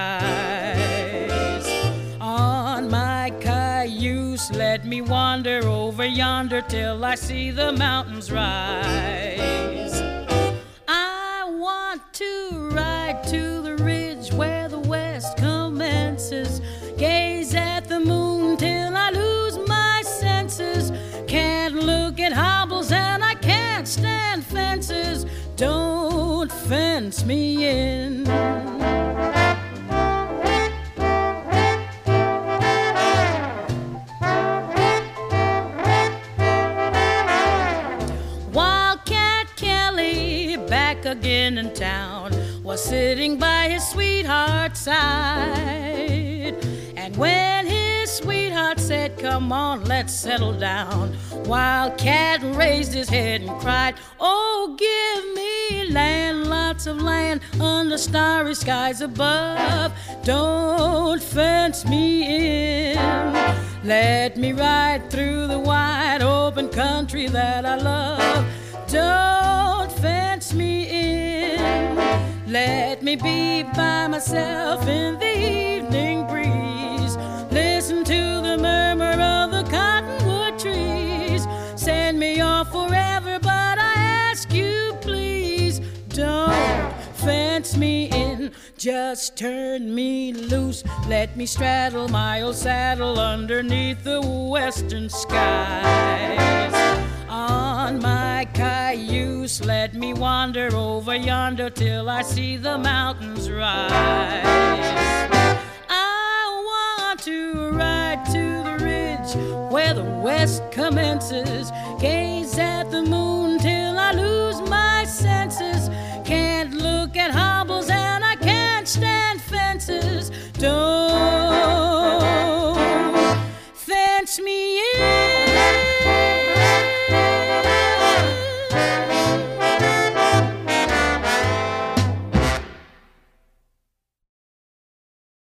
On my cayuse, let me wander over yonder till I see the mountains rise. I want to ride to At hobbles and I can't stand fences. Don't fence me in. Wildcat Kelly, back again in town, was sitting by his sweetheart's side. And when sweetheart said, Come on, let's settle down, Wildcat raised his head and cried, Oh, give me land, lots of land under starry skies above. Don't fence me in. Let me ride through the wide open country that I love. Don't fence me in. Let me be by myself in the evening murmur of the cottonwood trees. Send me off forever, but I ask you, please, don't fence me in. Just turn me loose. Let me straddle my old saddle underneath the western skies. On my cayuse, let me wander over yonder till I see the mountains rise. To ride to the ridge where the west commences. Gaze at the moon till I lose my senses. Can't look at hobbles and I can't stand fences. Don't fence me